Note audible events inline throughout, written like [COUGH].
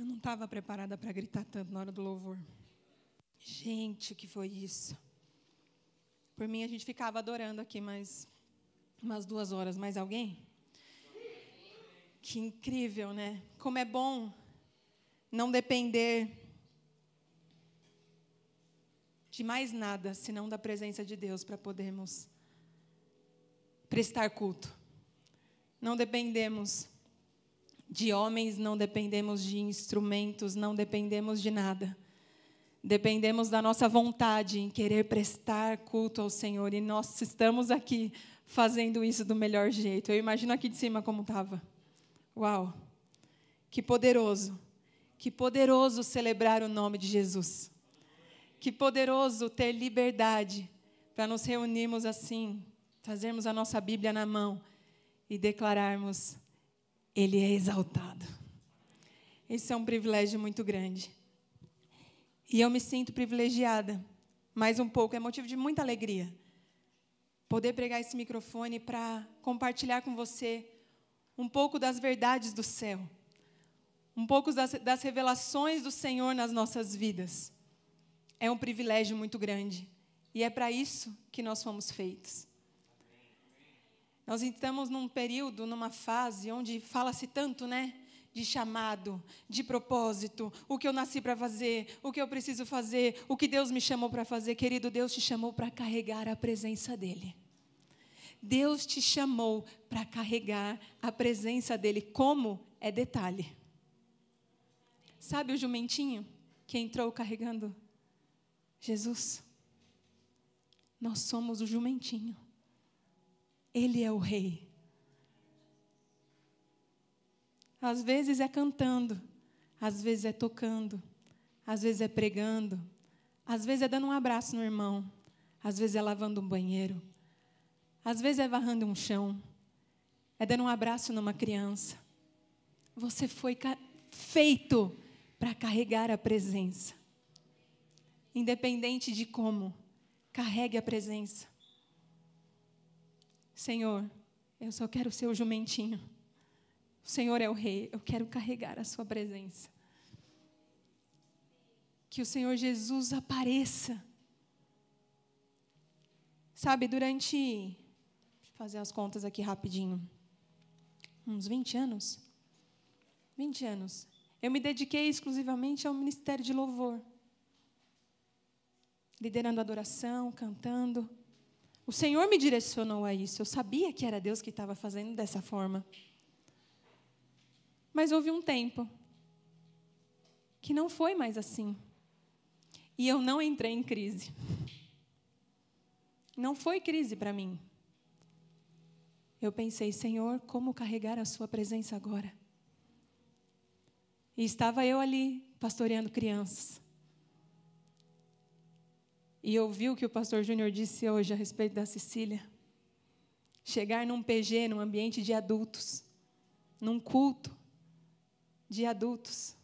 Eu não estava preparada para gritar tanto na hora do louvor. Gente, o que foi isso? Por mim, a gente ficava adorando aqui mais umas duas horas. Mais alguém? Que incrível, né? Como é bom não depender de mais nada senão da presença de Deus para podermos prestar culto. Não dependemos de homens, não dependemos de instrumentos, não dependemos de nada. Dependemos da nossa vontade em querer prestar culto ao Senhor e nós estamos aqui fazendo isso do melhor jeito. Eu imagino aqui de cima como estava. Uau! Que poderoso! Que poderoso celebrar o nome de Jesus. Que poderoso ter liberdade para nos reunirmos assim, fazermos a nossa Bíblia na mão e declararmos: Ele é exaltado. Esse é um privilégio muito grande. E eu me sinto privilegiada, mais um pouco, é motivo de muita alegria. Poder pregar esse microfone para compartilhar com você um pouco das verdades do céu um pouco das, das revelações do Senhor nas nossas vidas. É um privilégio muito grande. E é para isso que nós fomos feitos. Nós estamos num período, numa fase onde fala-se tanto, né? De chamado, de propósito, o que eu nasci para fazer, o que eu preciso fazer, o que Deus me chamou para fazer. Querido, Deus te chamou para carregar a presença dEle. Deus te chamou para carregar a presença dEle. Como? É detalhe. Sabe o jumentinho que entrou carregando Jesus? Nós somos o jumentinho. Ele é o rei. Às vezes é cantando, às vezes é tocando, às vezes é pregando, às vezes é dando um abraço no irmão, às vezes é lavando um banheiro, às vezes é varrando um chão, é dando um abraço numa criança. Você foi feito para carregar a presença. Independente de como, carregue a presença. Senhor, eu só quero ser o jumentinho. O Senhor é o rei, eu quero carregar a sua presença. Que o Senhor Jesus apareça. Sabe, durante. Deixa eu fazer as contas aqui rapidinho. Uns 20 anos? 20 anos. Eu me dediquei exclusivamente ao ministério de louvor. Liderando adoração, cantando. O Senhor me direcionou a isso. Eu sabia que era Deus que estava fazendo dessa forma. Mas houve um tempo que não foi mais assim. E eu não entrei em crise. Não foi crise para mim. Eu pensei, Senhor, como carregar a Sua presença agora? E estava eu ali, pastoreando crianças. E ouvi o que o pastor Júnior disse hoje a respeito da Cecília. Chegar num PG, num ambiente de adultos, num culto de adultos,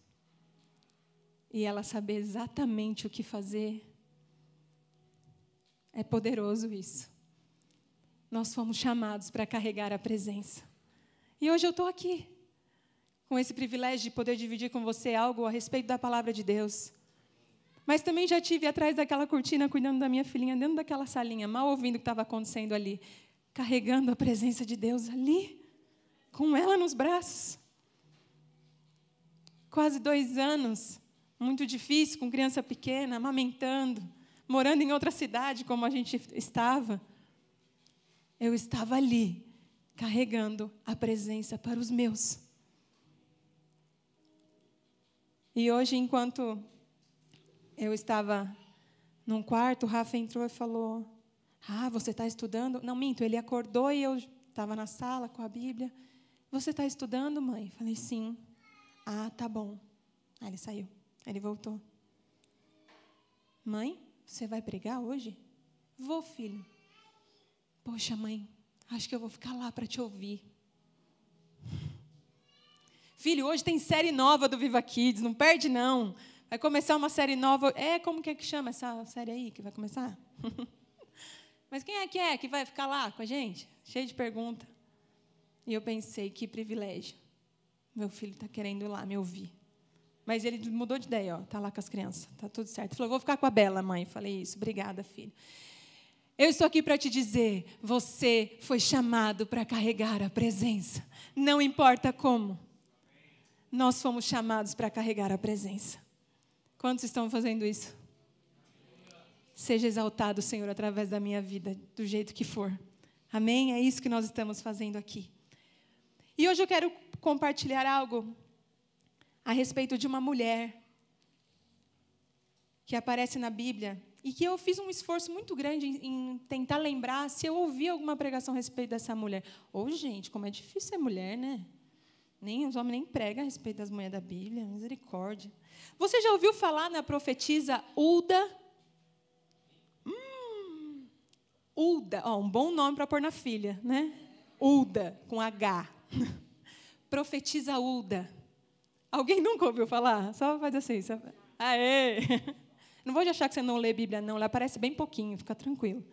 e ela saber exatamente o que fazer. É poderoso isso. Nós fomos chamados para carregar a presença. E hoje eu estou aqui com esse privilégio de poder dividir com você algo a respeito da palavra de Deus. Mas também já tive atrás daquela cortina, cuidando da minha filhinha, dentro daquela salinha, mal ouvindo o que estava acontecendo ali, carregando a presença de Deus ali, com ela nos braços. Quase dois anos, muito difícil, com criança pequena, amamentando, morando em outra cidade, como a gente estava. Eu estava ali, carregando a presença para os meus. E hoje, enquanto eu estava num quarto, o Rafa entrou e falou: Ah, você está estudando? Não, minto, ele acordou e eu estava na sala com a Bíblia. Você está estudando, mãe? Falei: Sim. Ah, tá bom. Aí ele saiu. Aí ele voltou. Mãe, você vai pregar hoje? Vou, filho. Poxa, mãe, acho que eu vou ficar lá para te ouvir. [LAUGHS] Filho, hoje tem série nova do Viva Kids, não perde não. Vai começar uma série nova. É, como que é que chama essa série aí que vai começar? [LAUGHS] Mas quem é que é que vai ficar lá com a gente? Cheio de pergunta. E eu pensei, que privilégio. Meu filho está querendo ir lá me ouvir. Mas ele mudou de ideia, ó, tá lá com as crianças, tá tudo certo. Ele falou: "Vou ficar com a Bela, mãe". Falei isso. Obrigada, filho. Eu estou aqui para te dizer, você foi chamado para carregar a presença. Não importa como. Nós fomos chamados para carregar a presença. Quantos estão fazendo isso? Seja exaltado, Senhor, através da minha vida, do jeito que for. Amém? É isso que nós estamos fazendo aqui. E hoje eu quero compartilhar algo a respeito de uma mulher que aparece na Bíblia e que eu fiz um esforço muito grande em, tentar lembrar se eu ouvi alguma pregação a respeito dessa mulher. Ô, oh, gente, como é difícil ser mulher, né? Nem os homens nem pregam a respeito das mulheres da Bíblia, misericórdia. Você já ouviu falar na profetisa Ulda? Hum, Ulda, oh, um bom nome para pôr na filha, né? Ulda, com H. [LAUGHS] profetisa Ulda. Alguém nunca ouviu falar? Só faz assim. Só... Aê! [LAUGHS] Não vou achar que você não lê Bíblia, não. Ela aparece bem pouquinho, fica tranquilo.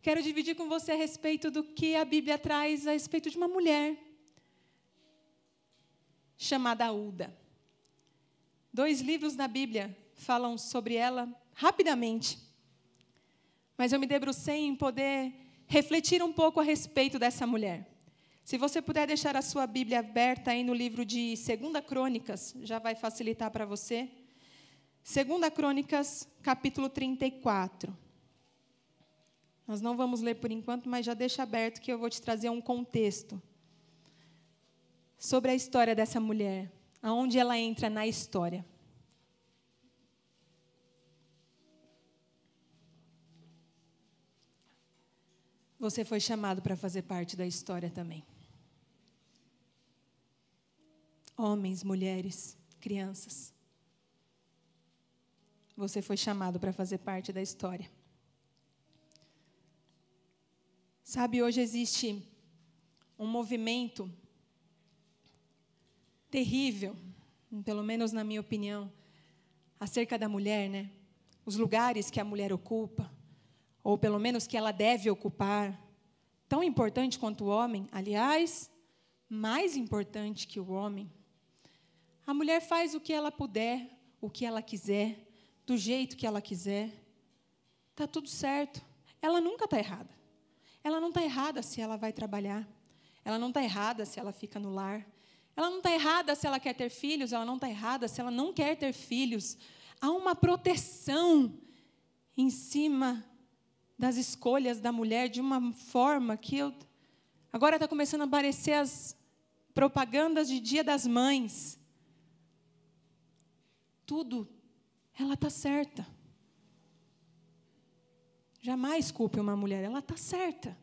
Quero dividir com você a respeito do que a Bíblia traz a respeito de uma mulher chamada Uda. Dois livros da Bíblia falam sobre ela rapidamente. Mas eu me debrucei em poder refletir um pouco a respeito dessa mulher. Se você puder deixar a sua Bíblia aberta aí no livro de 2 Crônicas, já vai facilitar para você. 2 Crônicas, capítulo 34. Nós não vamos ler por enquanto, mas já deixa aberto que eu vou te trazer um contexto sobre a história dessa mulher, aonde ela entra na história. Você foi chamado para fazer parte da história também. Homens, mulheres, crianças. Você foi chamado para fazer parte da história. Sabe, hoje existe um movimento terrível, pelo menos na minha opinião, acerca da mulher, né? Os lugares que a mulher ocupa, ou pelo menos que ela deve ocupar, tão importante quanto o homem, aliás, mais importante que o homem. A mulher faz o que ela puder, o que ela quiser, do jeito que ela quiser. Está tudo certo. Ela nunca está errada. Ela não está errada se ela vai trabalhar. Ela não está errada se ela fica no lar. Ela não está errada se ela quer ter filhos. Ela não está errada se ela não quer ter filhos. Há uma proteção em cima das escolhas da mulher de uma forma que eu. Agora está começando a aparecer as propagandas de Dia das Mães tudo, ela está certa. Jamais culpe uma mulher, ela está certa.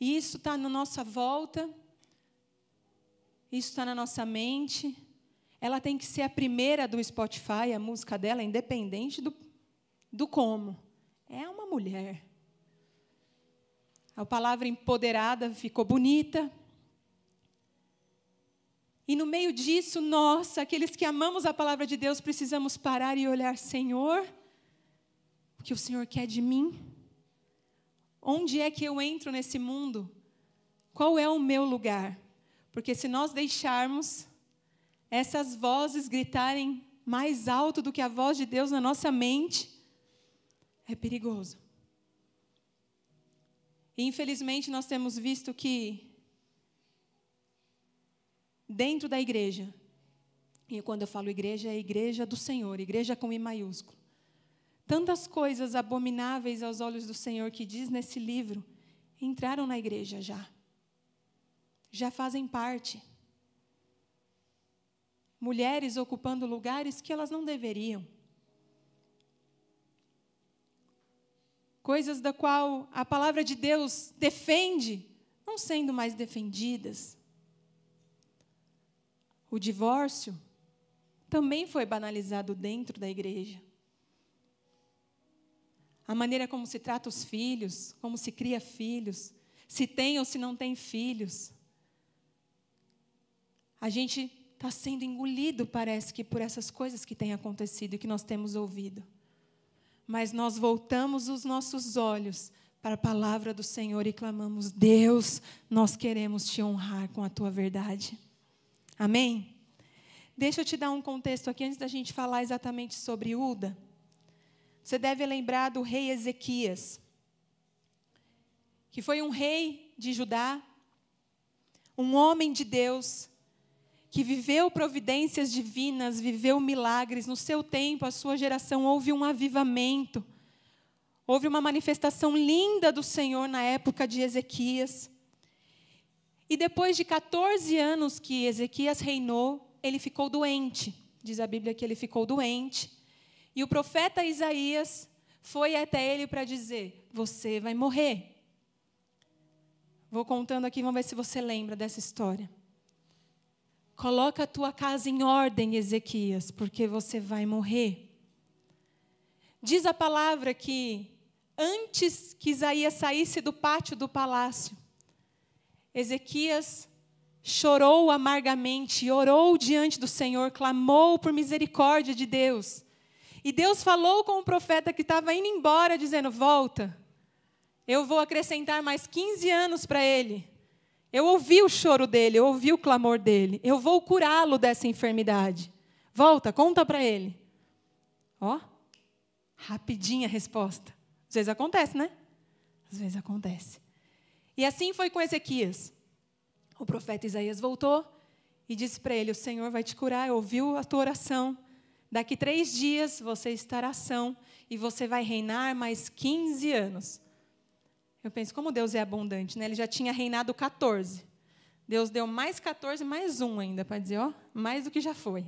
E isso está na nossa volta, isso está na nossa mente. Ela tem que ser a primeira do Spotify, a música dela, independente do, do como. É uma mulher. A palavra empoderada ficou bonita, e no meio disso, nós, aqueles que amamos a palavra de Deus, precisamos parar e olhar, Senhor, o que o Senhor quer de mim? Onde é que eu entro nesse mundo? Qual é o meu lugar? Porque se nós deixarmos essas vozes gritarem mais alto do que a voz de Deus na nossa mente, é perigoso. E infelizmente nós temos visto que dentro da igreja. E quando eu falo igreja, é igreja do Senhor, igreja com I maiúsculo. Tantas coisas abomináveis aos olhos do Senhor que diz nesse livro entraram na igreja já. Já fazem parte. Mulheres ocupando lugares que elas não deveriam. Coisas da qual a palavra de Deus defende, não sendo mais defendidas. O divórcio também foi banalizado dentro da igreja. A maneira como se trata os filhos, como se cria filhos, se tem ou se não tem filhos. A gente está sendo engolido, parece que, por essas coisas que têm acontecido e que nós temos ouvido. Mas nós voltamos os nossos olhos para a palavra do Senhor e clamamos: Deus, nós queremos te honrar com a tua verdade. Amém? Deixa eu te dar um contexto aqui antes da gente falar exatamente sobre Uda. Você deve lembrar do rei Ezequias, que foi um rei de Judá, um homem de Deus, que viveu providências divinas, viveu milagres. No seu tempo, a sua geração, houve um avivamento. Houve uma manifestação linda do Senhor na época de Ezequias. E depois de 14 anos que Ezequias reinou, ele ficou doente. Diz a Bíblia que ele ficou doente. E o profeta Isaías foi até ele para dizer: Você vai morrer. Vou contando aqui, vamos ver se você lembra dessa história. Coloca a tua casa em ordem, Ezequias, porque você vai morrer. Diz a palavra que antes que Isaías saísse do pátio do palácio, Ezequias chorou amargamente, orou diante do Senhor, clamou por misericórdia de Deus. E Deus falou com o profeta que estava indo embora, dizendo: Volta, eu vou acrescentar mais 15 anos para ele. Eu ouvi o choro dele, eu ouvi o clamor dele. Eu vou curá-lo dessa enfermidade. Volta, conta para ele. Ó, rapidinha a resposta. Às vezes acontece, né? Às vezes acontece. E assim foi com Ezequias. O profeta Isaías voltou e disse para ele: O Senhor vai te curar, ouviu a tua oração. Daqui três dias você estará ação e você vai reinar mais 15 anos. Eu penso, como Deus é abundante, né? Ele já tinha reinado 14. Deus deu mais 14, mais um ainda, para dizer, ó, mais do que já foi.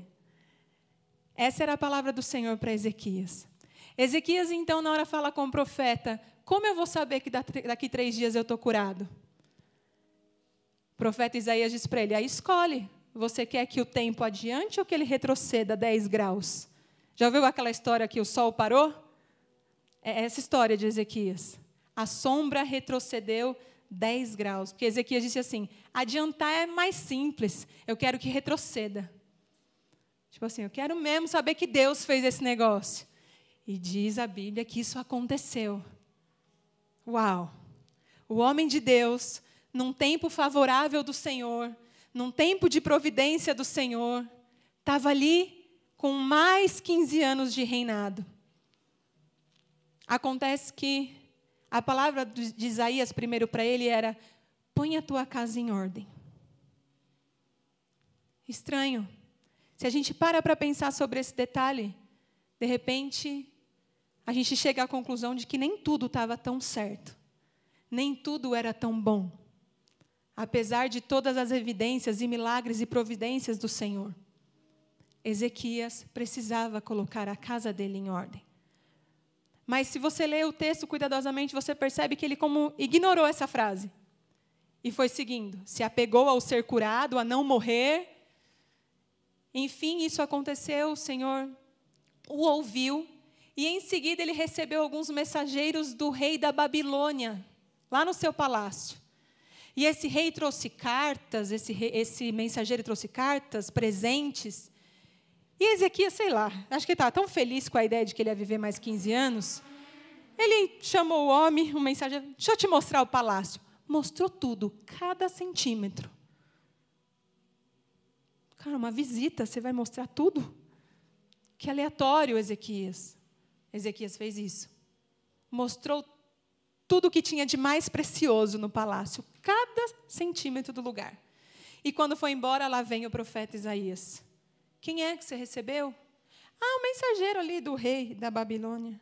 Essa era a palavra do Senhor para Ezequias. Ezequias, então, na hora fala com o profeta: Como eu vou saber que daqui três dias eu estou curado? O profeta Isaías diz para ele: Aí escolhe. Você quer que o tempo adiante ou que ele retroceda 10 graus? Já ouviu aquela história que o sol parou? É essa história de Ezequias. A sombra retrocedeu 10 graus. Porque Ezequias disse assim: adiantar é mais simples, eu quero que retroceda. Tipo assim, eu quero mesmo saber que Deus fez esse negócio. E diz a Bíblia que isso aconteceu. Uau! O homem de Deus, num tempo favorável do Senhor, num tempo de providência do Senhor, estava ali com mais 15 anos de reinado. Acontece que a palavra de Isaías primeiro para ele era: põe a tua casa em ordem. Estranho. Se a gente para para pensar sobre esse detalhe, de repente, a gente chega à conclusão de que nem tudo estava tão certo, nem tudo era tão bom apesar de todas as evidências e milagres e providências do Senhor. Ezequias precisava colocar a casa dele em ordem. Mas se você lê o texto cuidadosamente, você percebe que ele como ignorou essa frase. E foi seguindo, se apegou ao ser curado, a não morrer. Enfim, isso aconteceu, o Senhor o ouviu, e em seguida ele recebeu alguns mensageiros do rei da Babilônia, lá no seu palácio. E esse rei trouxe cartas, esse, rei, esse mensageiro trouxe cartas, presentes. E Ezequias, sei lá, acho que ele estava tão feliz com a ideia de que ele ia viver mais 15 anos. Ele chamou o homem, o mensageiro, deixa eu te mostrar o palácio. Mostrou tudo, cada centímetro. Cara, uma visita, você vai mostrar tudo? Que aleatório, Ezequias. Ezequias fez isso. Mostrou tudo o que tinha de mais precioso no palácio, cada centímetro do lugar. E quando foi embora, lá vem o profeta Isaías. Quem é que você recebeu? Ah, o mensageiro ali do rei da Babilônia.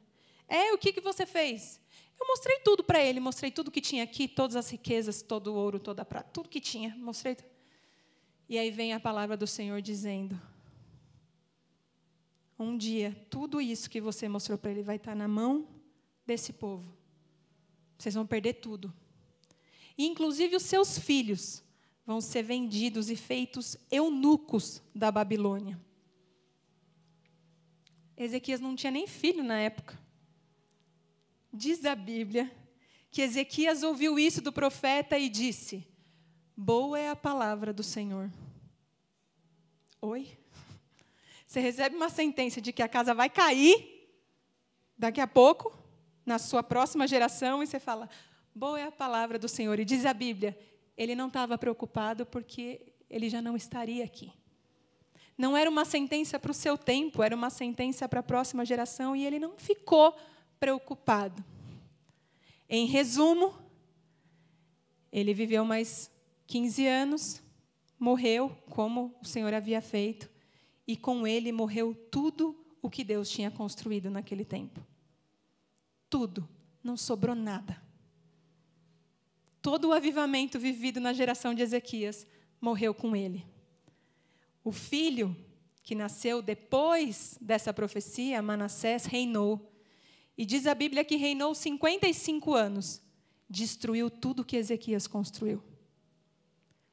É, o que, que você fez? Eu mostrei tudo para ele, mostrei tudo que tinha aqui, todas as riquezas, todo o ouro, toda a prata, tudo que tinha, mostrei. E aí vem a palavra do Senhor dizendo: Um dia, tudo isso que você mostrou para ele vai estar na mão desse povo. Vocês vão perder tudo. E, inclusive, os seus filhos vão ser vendidos e feitos eunucos da Babilônia. Ezequias não tinha nem filho na época. Diz a Bíblia que Ezequias ouviu isso do profeta e disse: Boa é a palavra do Senhor. Oi? Você recebe uma sentença de que a casa vai cair daqui a pouco, na sua próxima geração e você fala: boa é a palavra do Senhor. E diz a Bíblia: ele não estava preocupado porque ele já não estaria aqui. Não era uma sentença para o seu tempo, era uma sentença para a próxima geração e ele não ficou preocupado. Em resumo, ele viveu mais 15 anos, morreu como o Senhor havia feito, e com ele morreu tudo o que Deus tinha construído naquele tempo. Tudo, não sobrou nada. Todo o avivamento vivido na geração de Ezequias morreu com ele. O filho que nasceu depois dessa profecia, Manassés, reinou. E diz a Bíblia que reinou 55 anos. Destruiu tudo que Ezequias construiu.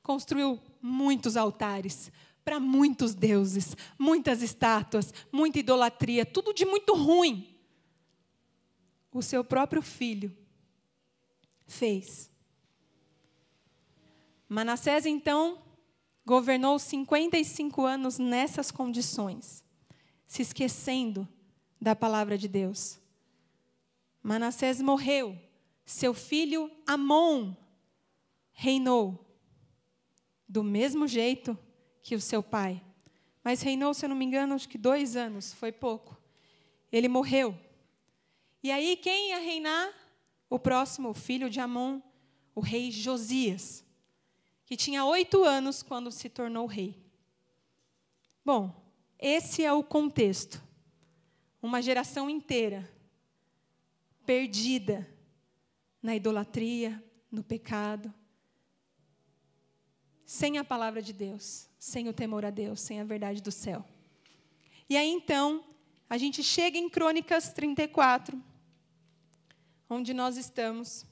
Construiu muitos altares para muitos deuses, muitas estátuas, muita idolatria, tudo de muito ruim. O seu próprio filho fez Manassés, então, governou 55 anos nessas condições, se esquecendo da palavra de Deus. Manassés morreu, seu filho Amon reinou, do mesmo jeito que o seu pai. Mas reinou, se eu não me engano, acho que dois anos, foi pouco. Ele morreu. E aí, quem ia reinar? O próximo, o filho de Amon, o rei Josias que tinha oito anos quando se tornou rei. Bom, esse é o contexto. Uma geração inteira perdida na idolatria, no pecado, sem a palavra de Deus, sem o temor a Deus, sem a verdade do céu. E aí então, a gente chega em Crônicas 34, onde nós estamos.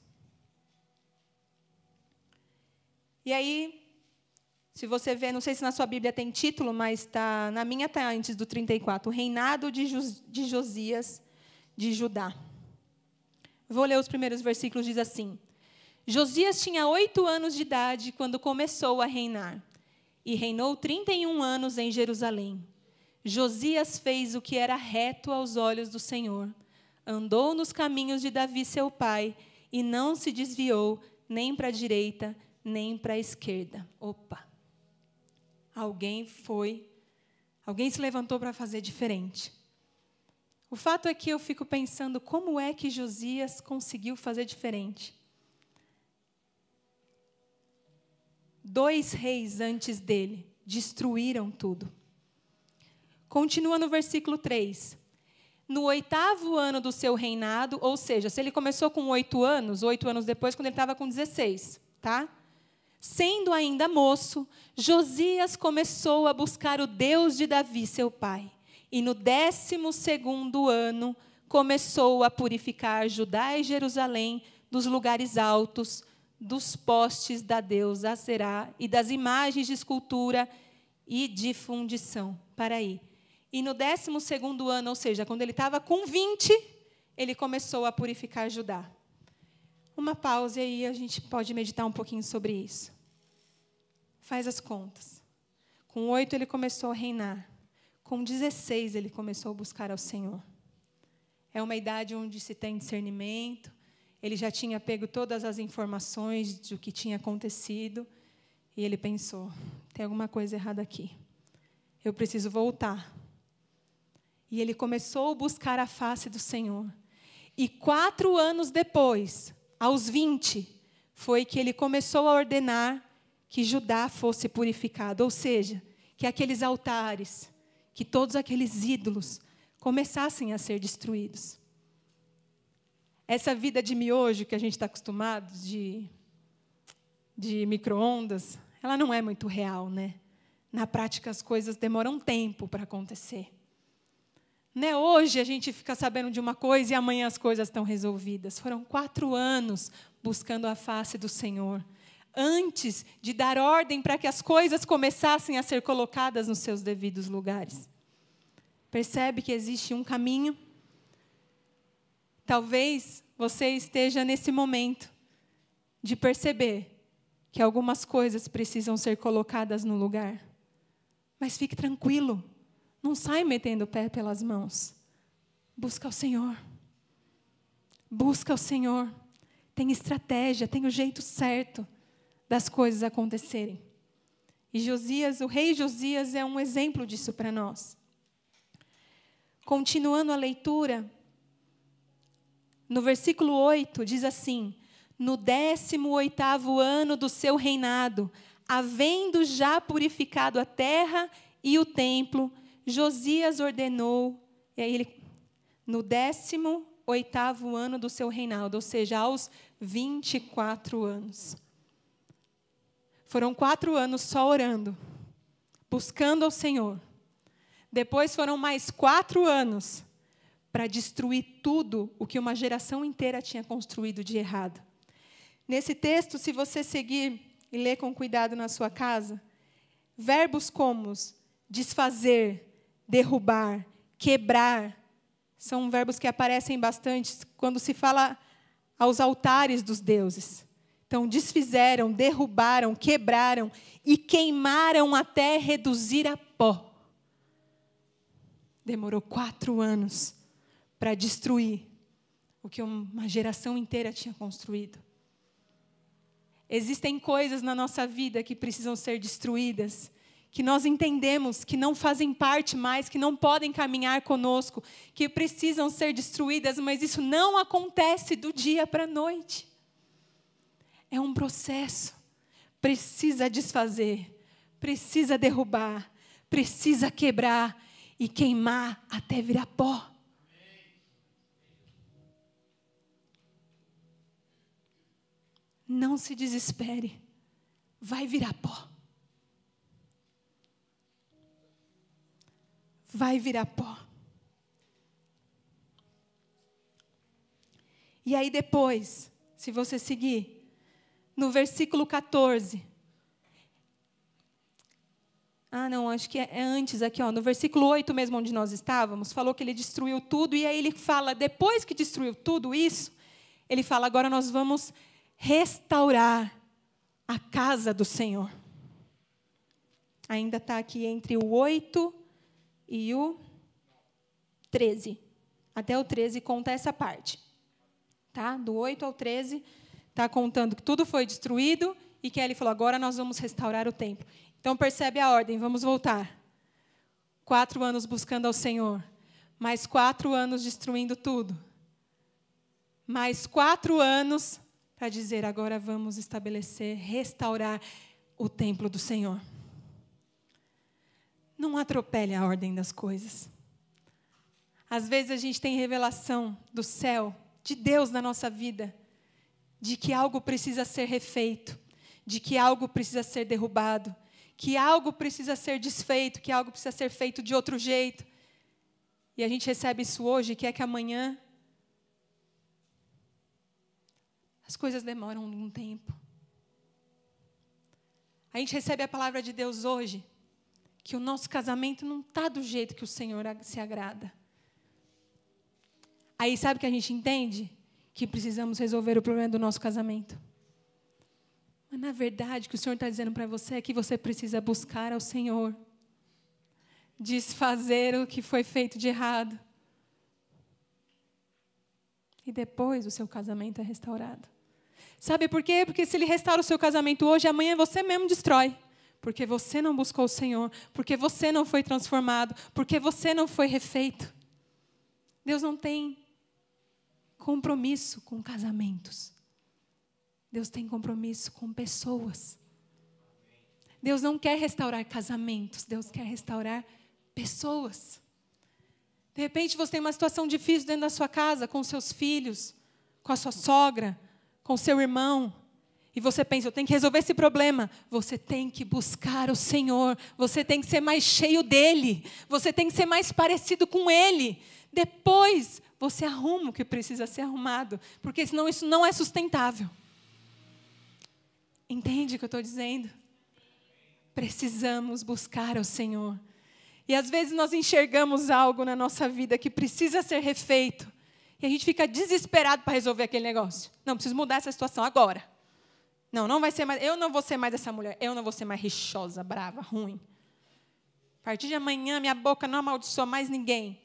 E aí, se você vê, não sei se na sua Bíblia tem título, mas tá, na minha está antes do 34, o reinado de, de Josias de Judá. Vou ler os primeiros versículos, diz assim: Josias tinha oito anos de idade quando começou a reinar, e reinou 31 anos em Jerusalém. Josias fez o que era reto aos olhos do Senhor, andou nos caminhos de Davi, seu pai, e não se desviou nem para a direita, nem para a esquerda. Opa! Alguém foi, alguém se levantou para fazer diferente. O fato é que eu fico pensando como é que Josias conseguiu fazer diferente. Dois reis antes dele destruíram tudo. Continua no versículo 3. No oitavo ano do seu reinado, ou seja, se ele começou com oito anos, oito anos depois, quando ele estava com 16, tá? Sendo ainda moço, Josias começou a buscar o Deus de Davi, seu pai. E no décimo segundo ano, começou a purificar Judá e Jerusalém dos lugares altos, dos postes da deusa Aserá e das imagens de escultura e de fundição. Para aí. E no décimo segundo ano, ou seja, quando ele estava com 20, ele começou a purificar Judá uma pausa e aí a gente pode meditar um pouquinho sobre isso. Faz as contas. Com oito ele começou a reinar. Com 16 ele começou a buscar ao Senhor. É uma idade onde se tem discernimento. Ele já tinha pego todas as informações do que tinha acontecido. E ele pensou: tem alguma coisa errada aqui. Eu preciso voltar. E ele começou a buscar a face do Senhor. E quatro anos depois, aos 20, foi que ele começou a ordenar que Judá fosse purificado, ou seja, que aqueles altares, que todos aqueles ídolos começassem a ser destruídos. Essa vida de miojo que a gente está acostumado, de, de micro-ondas, ela não é muito real, né? Na prática, as coisas demoram tempo para acontecer. Né? Hoje a gente fica sabendo de uma coisa e amanhã as coisas estão resolvidas. Foram quatro anos buscando a face do Senhor, antes de dar ordem para que as coisas começassem a ser colocadas nos seus devidos lugares. Percebe que existe um caminho? Talvez você esteja nesse momento de perceber que algumas coisas precisam ser colocadas no lugar. Mas fique tranquilo, não sai metendo o pé pelas mãos. Busca o Senhor. Busca o Senhor. Tem estratégia, tem o jeito certo das coisas acontecerem. E Josias, o rei Josias, é um exemplo disso para nós. Continuando a leitura, no versículo 8 diz assim: No décimo oitavo ano do seu reinado, havendo já purificado a terra e o templo, Josias ordenou, e aí ele, no décimo oitavo ano do seu reinado, ou seja, aos 24 anos. Foram quatro anos só orando, buscando ao Senhor. Depois foram mais quatro anos para destruir tudo o que uma geração inteira tinha construído de errado. Nesse texto, se você seguir e ler com cuidado na sua casa, verbos como desfazer, derrubar, quebrar, são verbos que aparecem bastante quando se fala aos altares dos deuses. Então, desfizeram, derrubaram, quebraram e queimaram até reduzir a pó. Demorou quatro anos para destruir o que uma geração inteira tinha construído. Existem coisas na nossa vida que precisam ser destruídas, que nós entendemos que não fazem parte mais, que não podem caminhar conosco, que precisam ser destruídas, mas isso não acontece do dia para a noite. É um processo. Precisa desfazer, precisa derrubar, precisa quebrar e queimar até virar pó. Não se desespere. Vai virar pó. Vai virar pó. E aí depois, se você seguir, no versículo 14. Ah, não, acho que é, é antes aqui, ó, no versículo 8 mesmo onde nós estávamos, falou que ele destruiu tudo, e aí ele fala, depois que destruiu tudo isso, ele fala, agora nós vamos restaurar a casa do Senhor. Ainda está aqui entre o 8 e o 13. Até o 13 conta essa parte. Tá? Do 8 ao 13 está contando que tudo foi destruído e que ele falou: agora nós vamos restaurar o templo. Então percebe a ordem, vamos voltar. Quatro anos buscando ao Senhor, mais quatro anos destruindo tudo, mais quatro anos para dizer: agora vamos estabelecer, restaurar o templo do Senhor. Não atropele a ordem das coisas. Às vezes a gente tem revelação do céu, de Deus na nossa vida, de que algo precisa ser refeito, de que algo precisa ser derrubado, que algo precisa ser desfeito, que algo precisa ser feito de outro jeito. E a gente recebe isso hoje, quer que amanhã As coisas demoram um tempo. A gente recebe a palavra de Deus hoje, que o nosso casamento não está do jeito que o Senhor se agrada. Aí sabe que a gente entende? Que precisamos resolver o problema do nosso casamento. Mas na verdade, o que o Senhor está dizendo para você é que você precisa buscar ao Senhor, desfazer o que foi feito de errado. E depois o seu casamento é restaurado. Sabe por quê? Porque se ele restaura o seu casamento hoje, amanhã você mesmo destrói. Porque você não buscou o Senhor, porque você não foi transformado, porque você não foi refeito. Deus não tem compromisso com casamentos. Deus tem compromisso com pessoas. Deus não quer restaurar casamentos, Deus quer restaurar pessoas. De repente você tem uma situação difícil dentro da sua casa, com seus filhos, com a sua sogra, com seu irmão, e você pensa, eu tenho que resolver esse problema. Você tem que buscar o Senhor. Você tem que ser mais cheio dele. Você tem que ser mais parecido com ele. Depois você arruma o que precisa ser arrumado. Porque senão isso não é sustentável. Entende o que eu estou dizendo? Precisamos buscar o Senhor. E às vezes nós enxergamos algo na nossa vida que precisa ser refeito. E a gente fica desesperado para resolver aquele negócio. Não, preciso mudar essa situação agora. Não, não vai ser mais. Eu não vou ser mais essa mulher. Eu não vou ser mais rixosa, brava, ruim. A partir de amanhã, minha boca não amaldiçoa mais ninguém.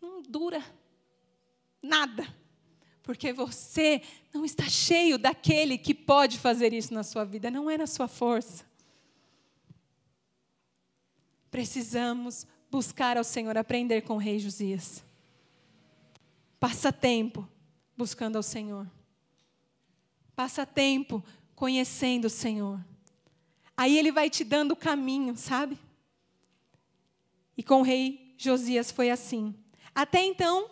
Não dura nada. Porque você não está cheio daquele que pode fazer isso na sua vida. Não é na sua força. precisamos buscar ao Senhor, aprender com o rei Josias. Passa tempo buscando ao Senhor. Passa tempo conhecendo o Senhor. Aí ele vai te dando o caminho, sabe? E com o rei Josias foi assim. Até então,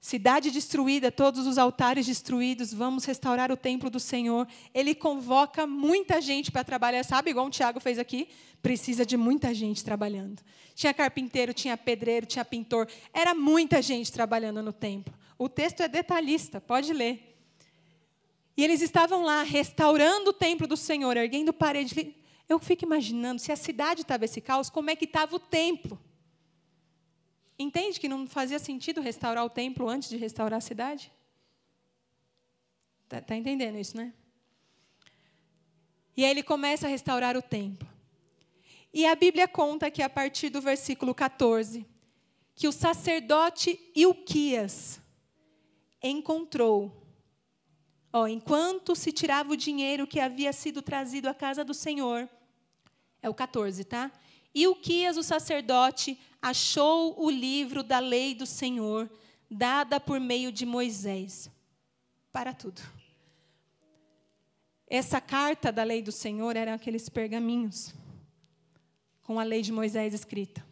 cidade destruída, todos os altares destruídos, vamos restaurar o templo do Senhor. Ele convoca muita gente para trabalhar, sabe? Igual o Tiago fez aqui. Precisa de muita gente trabalhando. Tinha carpinteiro, tinha pedreiro, tinha pintor. Era muita gente trabalhando no templo. O texto é detalhista, pode ler. E eles estavam lá restaurando o templo do Senhor, erguendo paredes. Eu fico imaginando, se a cidade estava esse caos, como é que estava o templo? Entende que não fazia sentido restaurar o templo antes de restaurar a cidade? Está tá entendendo isso, né? E aí ele começa a restaurar o templo. E a Bíblia conta que a partir do versículo 14, que o sacerdote Ilquias encontrou Ó, enquanto se tirava o dinheiro que havia sido trazido à casa do Senhor, é o 14, tá? E o Quias, o sacerdote, achou o livro da lei do Senhor, dada por meio de Moisés. Para tudo. Essa carta da lei do Senhor eram aqueles pergaminhos com a lei de Moisés escrita.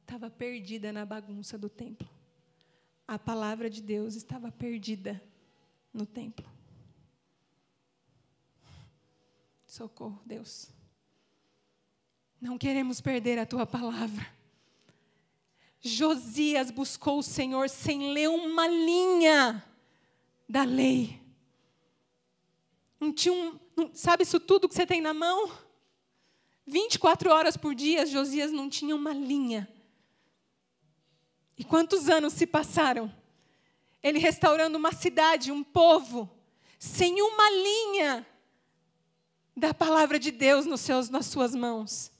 Estava perdida na bagunça do templo. A palavra de Deus estava perdida no templo. Socorro, Deus. Não queremos perder a tua palavra. Josias buscou o Senhor sem ler uma linha da lei. Não tinha um, não, sabe isso tudo que você tem na mão? 24 horas por dia, Josias não tinha uma linha. E quantos anos se passaram? Ele restaurando uma cidade, um povo, sem uma linha da palavra de Deus nos seus, nas suas mãos.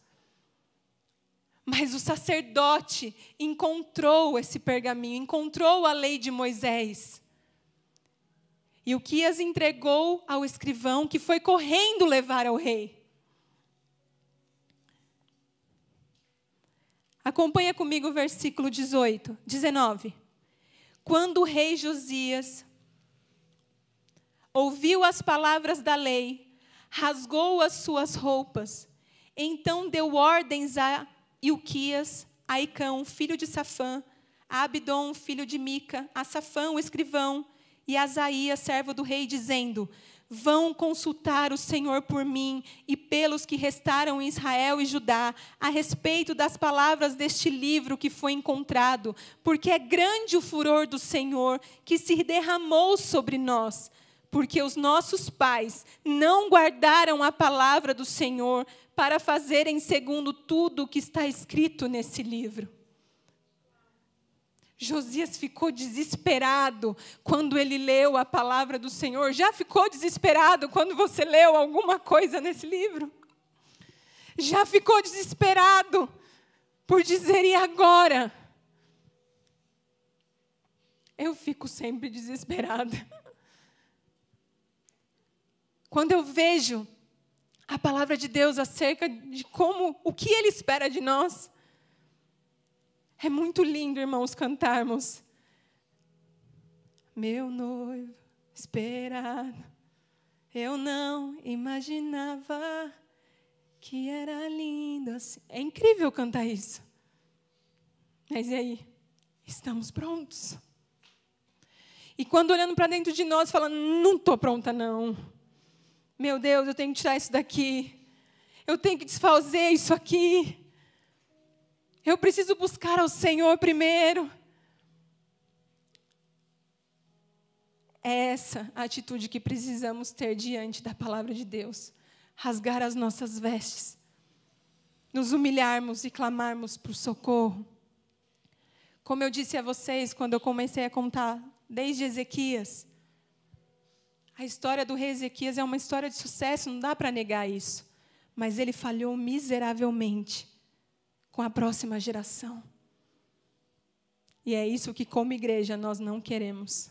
Mas o sacerdote encontrou esse pergaminho, encontrou a lei de Moisés. E o que as entregou ao escrivão, que foi correndo levar ao rei. Acompanha comigo o versículo 18, 19. Quando o rei Josias ouviu as palavras da lei, rasgou as suas roupas, então deu ordens a Ilquias, a Icão, filho de Safã, a Abidom, filho de Mica, a Safã, o escrivão, e a Asaías, servo do rei, dizendo: Vão consultar o Senhor por mim e pelos que restaram em Israel e Judá, a respeito das palavras deste livro que foi encontrado, porque é grande o furor do Senhor que se derramou sobre nós, porque os nossos pais não guardaram a palavra do Senhor para fazerem segundo tudo o que está escrito nesse livro. Josias ficou desesperado quando ele leu a palavra do Senhor. Já ficou desesperado quando você leu alguma coisa nesse livro? Já ficou desesperado por dizer, e agora? Eu fico sempre desesperada. Quando eu vejo a palavra de Deus acerca de como, o que Ele espera de nós. É muito lindo, irmãos, cantarmos. Meu noivo esperado, eu não imaginava que era lindo assim. É incrível cantar isso. Mas e aí? Estamos prontos? E quando olhando para dentro de nós, falando, não estou pronta, não. Meu Deus, eu tenho que tirar isso daqui. Eu tenho que desfazer isso aqui. Eu preciso buscar ao Senhor primeiro. É essa a atitude que precisamos ter diante da palavra de Deus. Rasgar as nossas vestes, nos humilharmos e clamarmos por socorro. Como eu disse a vocês quando eu comecei a contar, desde Ezequias, a história do rei Ezequias é uma história de sucesso, não dá para negar isso. Mas ele falhou miseravelmente com a próxima geração. E é isso que, como igreja, nós não queremos.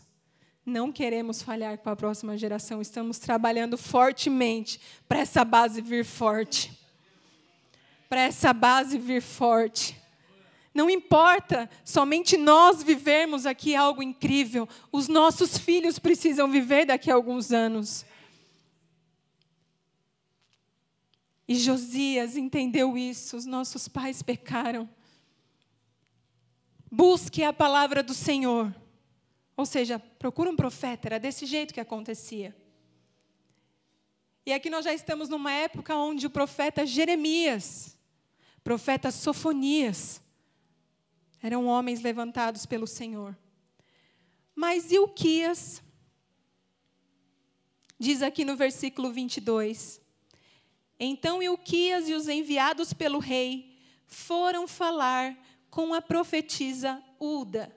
Não queremos falhar com a próxima geração. Estamos trabalhando fortemente para essa base vir forte. para essa base vir forte. Não importa somente nós vivermos aqui algo incrível, os nossos filhos precisam viver daqui a alguns anos. E Josias entendeu isso, os nossos pais pecaram. Busque a palavra do Senhor. Ou seja, procura um profeta, era desse jeito que acontecia. E aqui nós já estamos numa época onde o profeta Jeremias, profeta Sofonias, eram homens levantados pelo Senhor. Mas Ilquias, diz aqui no versículo 22, então Ilquias e os enviados pelo rei foram falar com a profetisa Uda,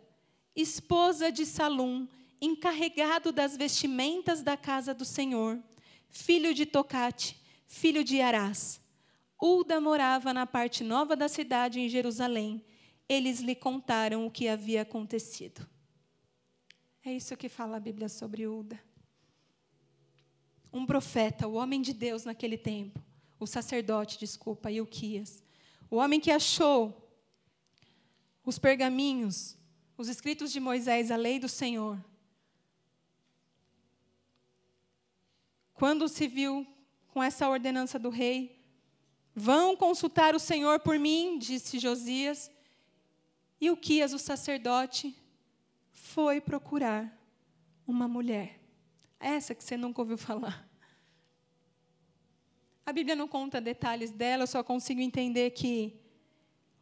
esposa de Salum, encarregado das vestimentas da casa do Senhor filho de Tocate, filho de Arás. Ulda morava na parte nova da cidade, em Jerusalém. Eles lhe contaram o que havia acontecido. É isso que fala a Bíblia sobre Ulda. Um profeta, o homem de Deus naquele tempo, o sacerdote, desculpa, Ilquias, o homem que achou os pergaminhos, os escritos de Moisés, a lei do Senhor, Quando se viu com essa ordenança do rei, vão consultar o Senhor por mim, disse Josias. E o Quias, o sacerdote, foi procurar uma mulher. Essa que você nunca ouviu falar. A Bíblia não conta detalhes dela, eu só consigo entender que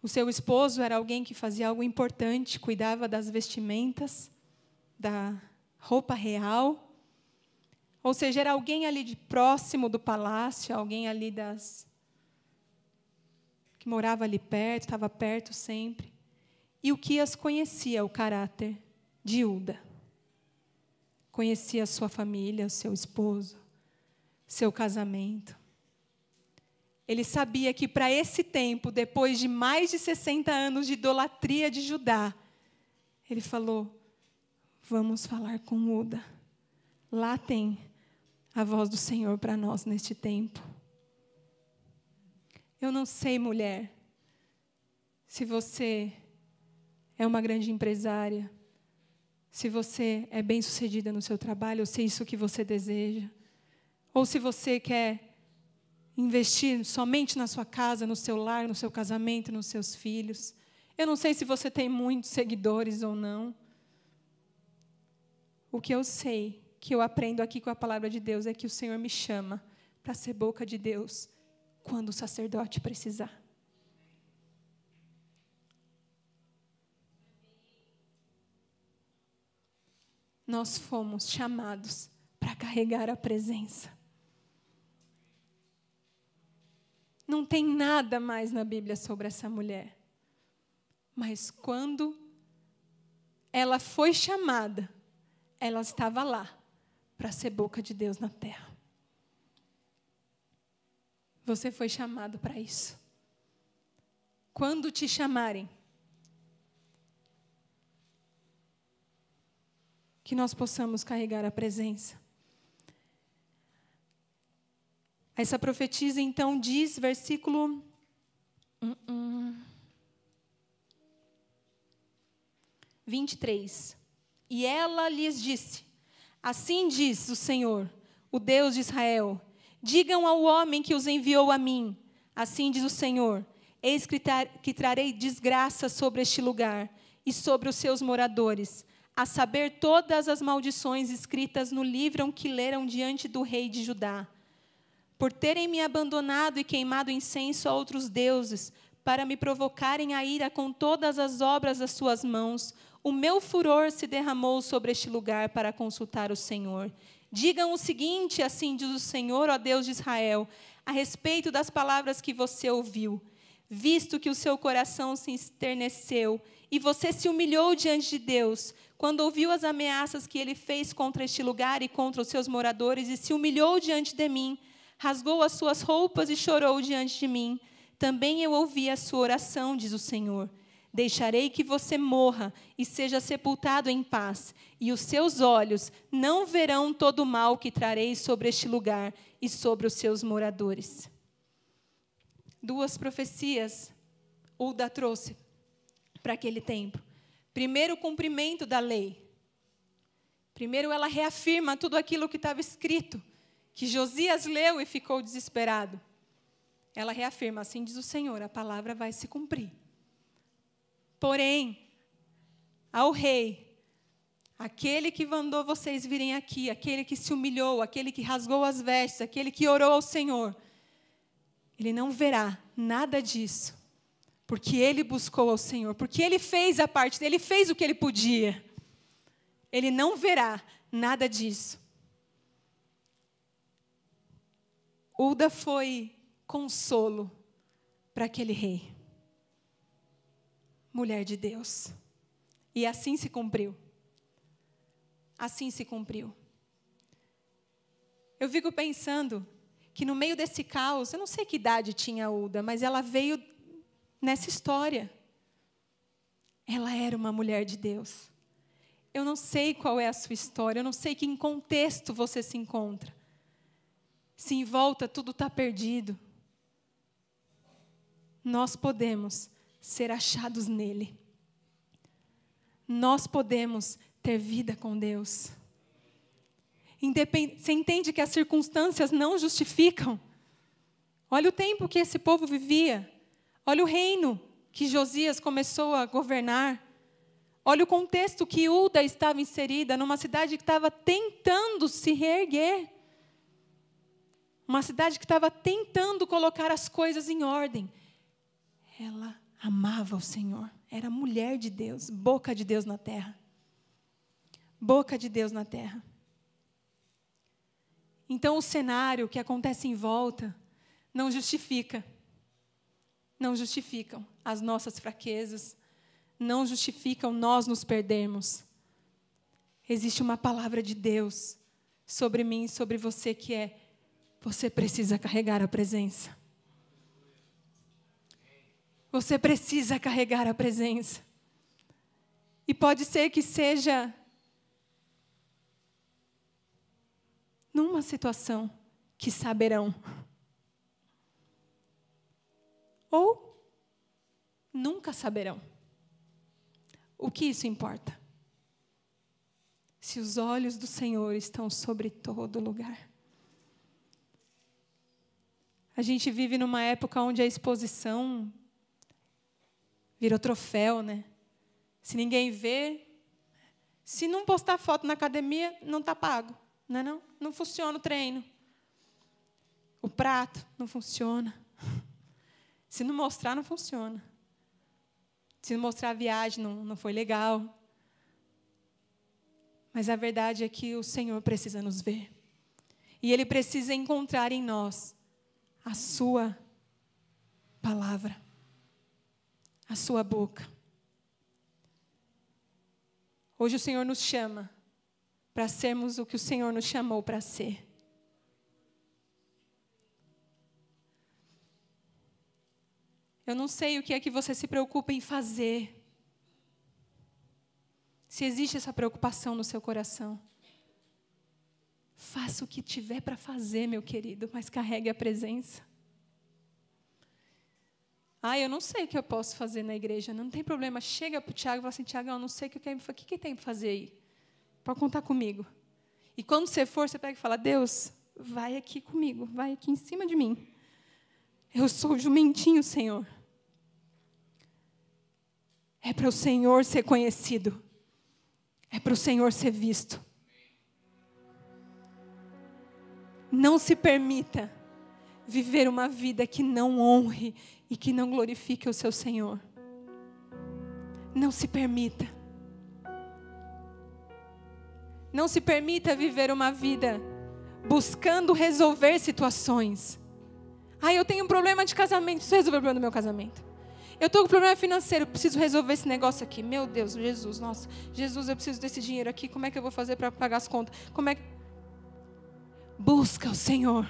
o seu esposo era alguém que fazia algo importante, cuidava das vestimentas, da roupa real. Ou seja, era alguém ali de próximo do palácio, alguém ali das que morava ali perto, estava perto sempre. E o que as conhecia o caráter de Uda. Conhecia a sua família, o seu esposo, seu casamento. Ele sabia que para esse tempo, depois de mais de 60 anos de idolatria de Judá, ele falou: Vamos falar com Uda. Lá tem a voz do Senhor para nós neste tempo. Eu não sei, mulher, se você é uma grande empresária, se você é bem-sucedida no seu trabalho, ou se é isso que você deseja, ou se você quer investir somente na sua casa, no seu lar, no seu casamento, nos seus filhos. Eu não sei se você tem muitos seguidores ou não. O que eu sei que eu aprendo aqui com a palavra de Deus é que o Senhor me chama para ser boca de Deus quando o sacerdote precisar. Nós fomos chamados para carregar a presença. Não tem nada mais na Bíblia sobre essa mulher. Mas quando ela foi chamada, ela estava lá para ser boca de Deus na terra. Você foi chamado para isso. Quando te chamarem, que nós possamos carregar a presença. Essa profetisa então diz, versículo. Uh -uh, 23. E ela lhes disse: Assim diz o Senhor, o Deus de Israel: Digam ao homem que os enviou a mim. Assim diz o Senhor: Eis que, que trarei desgraça sobre este lugar e sobre os seus moradores, a saber todas as maldições escritas no livro que leram diante do rei de Judá. Por terem me abandonado e queimado incenso a outros deuses, para me provocarem a ira com todas as obras das suas mãos, o meu furor se derramou sobre este lugar para consultar o Senhor. Digam o seguinte: assim diz o Senhor, ó Deus de Israel, a respeito das palavras que você ouviu. Visto que o seu coração se esterneceu e você se humilhou diante de Deus, quando ouviu as ameaças que ele fez contra este lugar e contra os seus moradores, e se humilhou diante de mim, rasgou as suas roupas e chorou diante de mim, também eu ouvi a sua oração, diz o Senhor. Deixarei que você morra e seja sepultado em paz, e os seus olhos não verão todo o mal que trarei sobre este lugar e sobre os seus moradores. duas profecias Uda trouxe para aquele tempo. Primeiro, o cumprimento da lei. Primeiro, ela reafirma tudo aquilo que estava escrito, que Josias leu e ficou desesperado. Ela reafirma: assim diz o Senhor, a palavra vai se cumprir. Porém, ao rei, aquele que mandou vocês virem aqui, aquele que se humilhou, aquele que rasgou as vestes, aquele que orou ao Senhor, ele não verá nada disso, porque ele buscou ao Senhor, porque ele fez a parte dele, ele fez o que ele podia. Ele não verá nada disso. Uda foi consolo para aquele rei. Mulher de Deus. E assim se cumpriu. Assim se cumpriu. Eu fico pensando que no meio desse caos, eu não sei que idade tinha Uda, mas ela veio nessa história. Ela era uma mulher de Deus. Eu não sei qual é a sua história, eu não sei que em contexto você se encontra. Se em volta tudo está perdido, nós podemos ser achados nele. Nós podemos ter vida com Deus. Independ... Você entende que as circunstâncias não justificam? Olha o tempo que esse povo vivia. Olha o reino que Josias começou a governar. Olha o contexto que Uda estava inserida, numa cidade que estava tentando se reerguer. Uma cidade que estava tentando colocar as coisas em ordem. Ela amava o Senhor, era mulher de Deus, boca de Deus na terra. Boca de Deus na terra. Então, o cenário que acontece em volta não justifica, não justificam as nossas fraquezas, não justificam nós nos perdermos. Existe uma palavra de Deus sobre mim e sobre você que é: você precisa carregar a presença. Você precisa carregar a presença. E pode ser que seja numa situação que saberão. Ou nunca saberão. O que isso importa? Se os olhos do Senhor estão sobre todo lugar. A gente vive numa época onde a exposição virou troféu, né? Se ninguém vê, se não postar foto na academia, não está pago, não é não? Não funciona o treino. O prato não funciona. Se não mostrar, não funciona. Se não mostrar a viagem, não, não foi legal. Mas a verdade é que o Senhor precisa nos ver. E Ele precisa encontrar em nós a Sua palavra a sua boca. Hoje o Senhor nos chama para sermos o que o Senhor nos chamou para ser. Eu não sei o que é que você se preocupa em fazer. Se existe essa preocupação no seu coração. Faça o que tiver para fazer, meu querido, mas carregue a presença. Ah, eu não sei o que eu posso fazer na igreja. Não tem problema. Chega para o Tiago e fala assim, Tiago, eu não sei o que, eu o que, que tem para fazer aí. Pode contar comigo. E quando você for, você pega e fala, Deus, vai aqui comigo, vai aqui em cima de mim. Eu sou o jumentinho, Senhor. É para o Senhor ser conhecido. É para o Senhor ser visto. Não se permita viver uma vida que não honre e que não glorifique o seu Senhor. Não se permita. Não se permita viver uma vida buscando resolver situações. Ah, eu tenho um problema de casamento, preciso resolver o problema do meu casamento. Eu estou com problema financeiro, preciso resolver esse negócio aqui. Meu Deus, Jesus, nossa, Jesus, eu preciso desse dinheiro aqui. Como é que eu vou fazer para pagar as contas? Como é que... Busca o Senhor.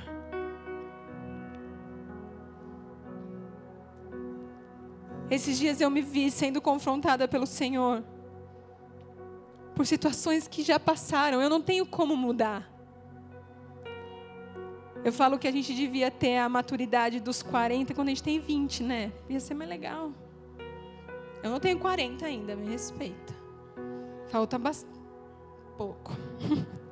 Esses dias eu me vi sendo confrontada pelo Senhor por situações que já passaram, eu não tenho como mudar. Eu falo que a gente devia ter a maturidade dos 40 quando a gente tem 20, né? Ia ser mais legal. Eu não tenho 40 ainda, me respeita. Falta bastante. Pouco. [LAUGHS]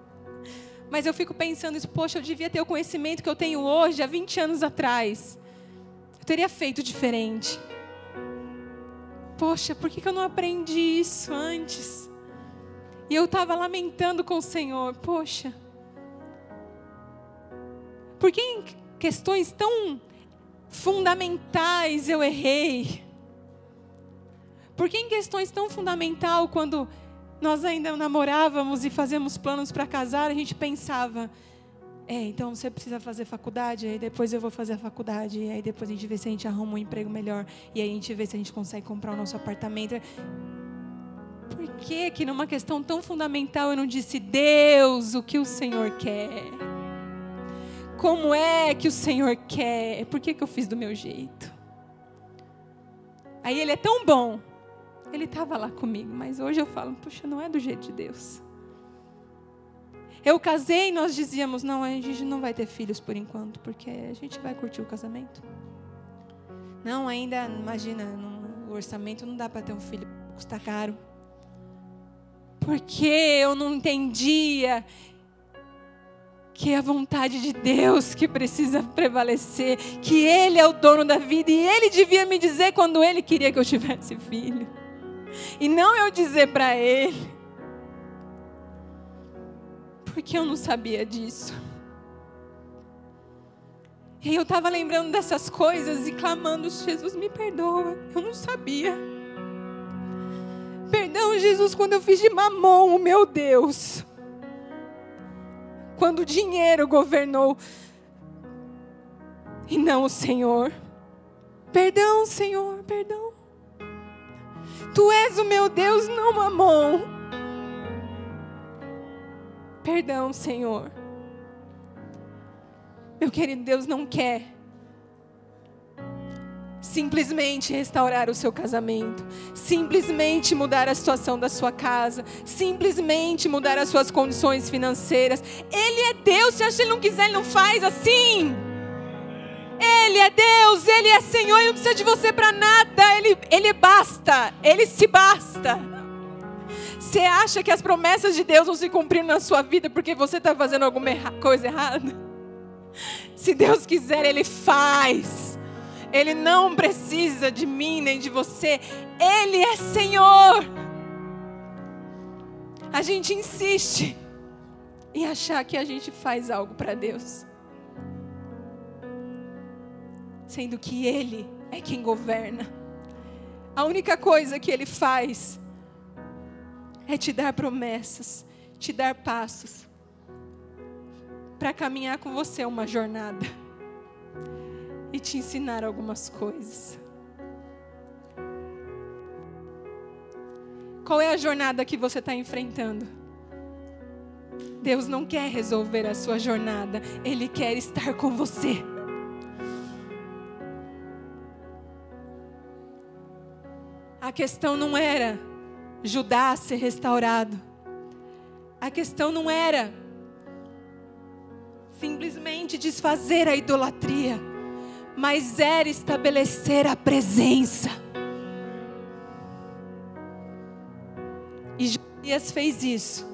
Mas eu fico pensando isso, poxa, eu devia ter o conhecimento que eu tenho hoje, há 20 anos atrás. Eu teria feito diferente. Poxa, por que eu não aprendi isso antes? E eu estava lamentando com o Senhor, poxa. Por que em questões tão fundamentais eu errei? Por que em questões tão fundamental, quando nós ainda namorávamos e fazíamos planos para casar, a gente pensava, é, então você precisa fazer faculdade, aí depois eu vou fazer a faculdade, e aí depois a gente vê se a gente arruma um emprego melhor, e aí a gente vê se a gente consegue comprar o nosso apartamento. Por que que numa questão tão fundamental eu não disse, Deus, o que o Senhor quer? Como é que o Senhor quer? Por que, que eu fiz do meu jeito? Aí ele é tão bom ele estava lá comigo, mas hoje eu falo, puxa, não é do jeito de Deus. Eu casei e nós dizíamos, não, a gente não vai ter filhos por enquanto, porque a gente vai curtir o casamento. Não, ainda, imagina, o orçamento não dá para ter um filho, custa caro. Porque eu não entendia que é a vontade de Deus que precisa prevalecer, que Ele é o dono da vida e Ele devia me dizer quando Ele queria que eu tivesse filho. E não eu dizer para ele. Porque eu não sabia disso. E eu estava lembrando dessas coisas e clamando: Jesus, me perdoa. Eu não sabia. Perdão, Jesus, quando eu fiz de mamão o meu Deus. Quando o dinheiro governou e não o Senhor. Perdão, Senhor, perdão. Tu és o meu Deus, não mamon. Perdão, Senhor. Meu querido Deus não quer simplesmente restaurar o seu casamento, simplesmente mudar a situação da sua casa, simplesmente mudar as suas condições financeiras. Ele é Deus, se ele não quiser, ele não faz assim. Ele é Deus, Ele é Senhor, Ele não precisa de você para nada, ele, ele basta, Ele se basta. Você acha que as promessas de Deus vão se cumprir na sua vida porque você está fazendo alguma erra coisa errada? Se Deus quiser, Ele faz. Ele não precisa de mim nem de você. Ele é Senhor. A gente insiste em achar que a gente faz algo para Deus sendo que Ele é quem governa. A única coisa que Ele faz é te dar promessas, te dar passos para caminhar com você uma jornada e te ensinar algumas coisas. Qual é a jornada que você está enfrentando? Deus não quer resolver a sua jornada, Ele quer estar com você. A questão não era Judá ser restaurado. A questão não era simplesmente desfazer a idolatria, mas era estabelecer a presença. E Josias fez isso,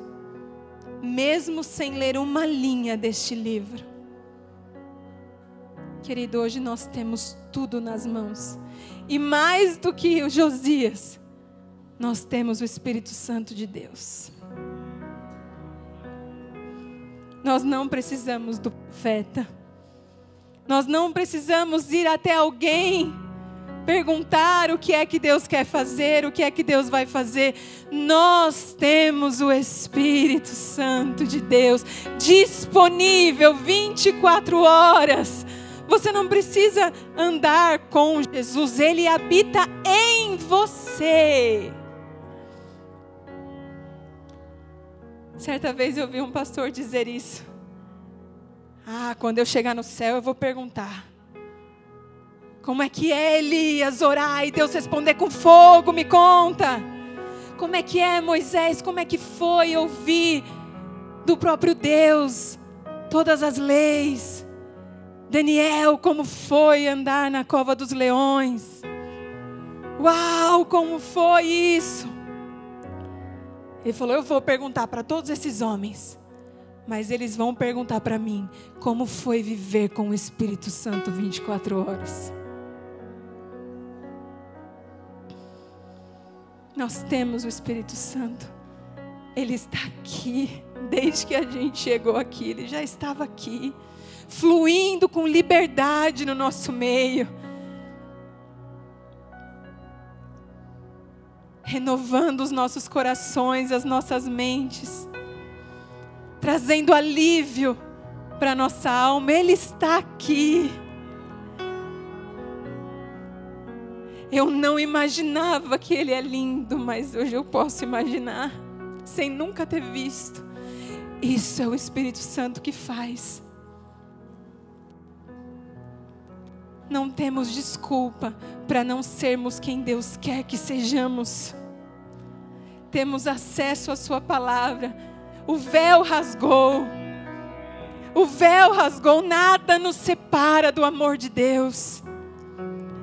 mesmo sem ler uma linha deste livro. Querido, hoje nós temos tudo nas mãos. E mais do que o Josias, nós temos o Espírito Santo de Deus. Nós não precisamos do profeta. Nós não precisamos ir até alguém perguntar o que é que Deus quer fazer, o que é que Deus vai fazer. Nós temos o Espírito Santo de Deus disponível 24 horas você não precisa andar com Jesus, ele habita em você. Certa vez eu vi um pastor dizer isso. Ah, quando eu chegar no céu eu vou perguntar. Como é que é Elias orar e Deus responder com fogo? Me conta. Como é que é Moisés? Como é que foi ouvir do próprio Deus todas as leis? Daniel, como foi andar na cova dos leões? Uau, como foi isso? Ele falou: Eu vou perguntar para todos esses homens, mas eles vão perguntar para mim como foi viver com o Espírito Santo 24 horas. Nós temos o Espírito Santo, ele está aqui, desde que a gente chegou aqui, ele já estava aqui fluindo com liberdade no nosso meio. Renovando os nossos corações, as nossas mentes, trazendo alívio para nossa alma, Ele está aqui. Eu não imaginava que Ele é lindo, mas hoje eu posso imaginar, sem nunca ter visto. Isso é o Espírito Santo que faz. Não temos desculpa para não sermos quem Deus quer que sejamos. Temos acesso à Sua palavra. O véu rasgou. O véu rasgou, nada nos separa do amor de Deus.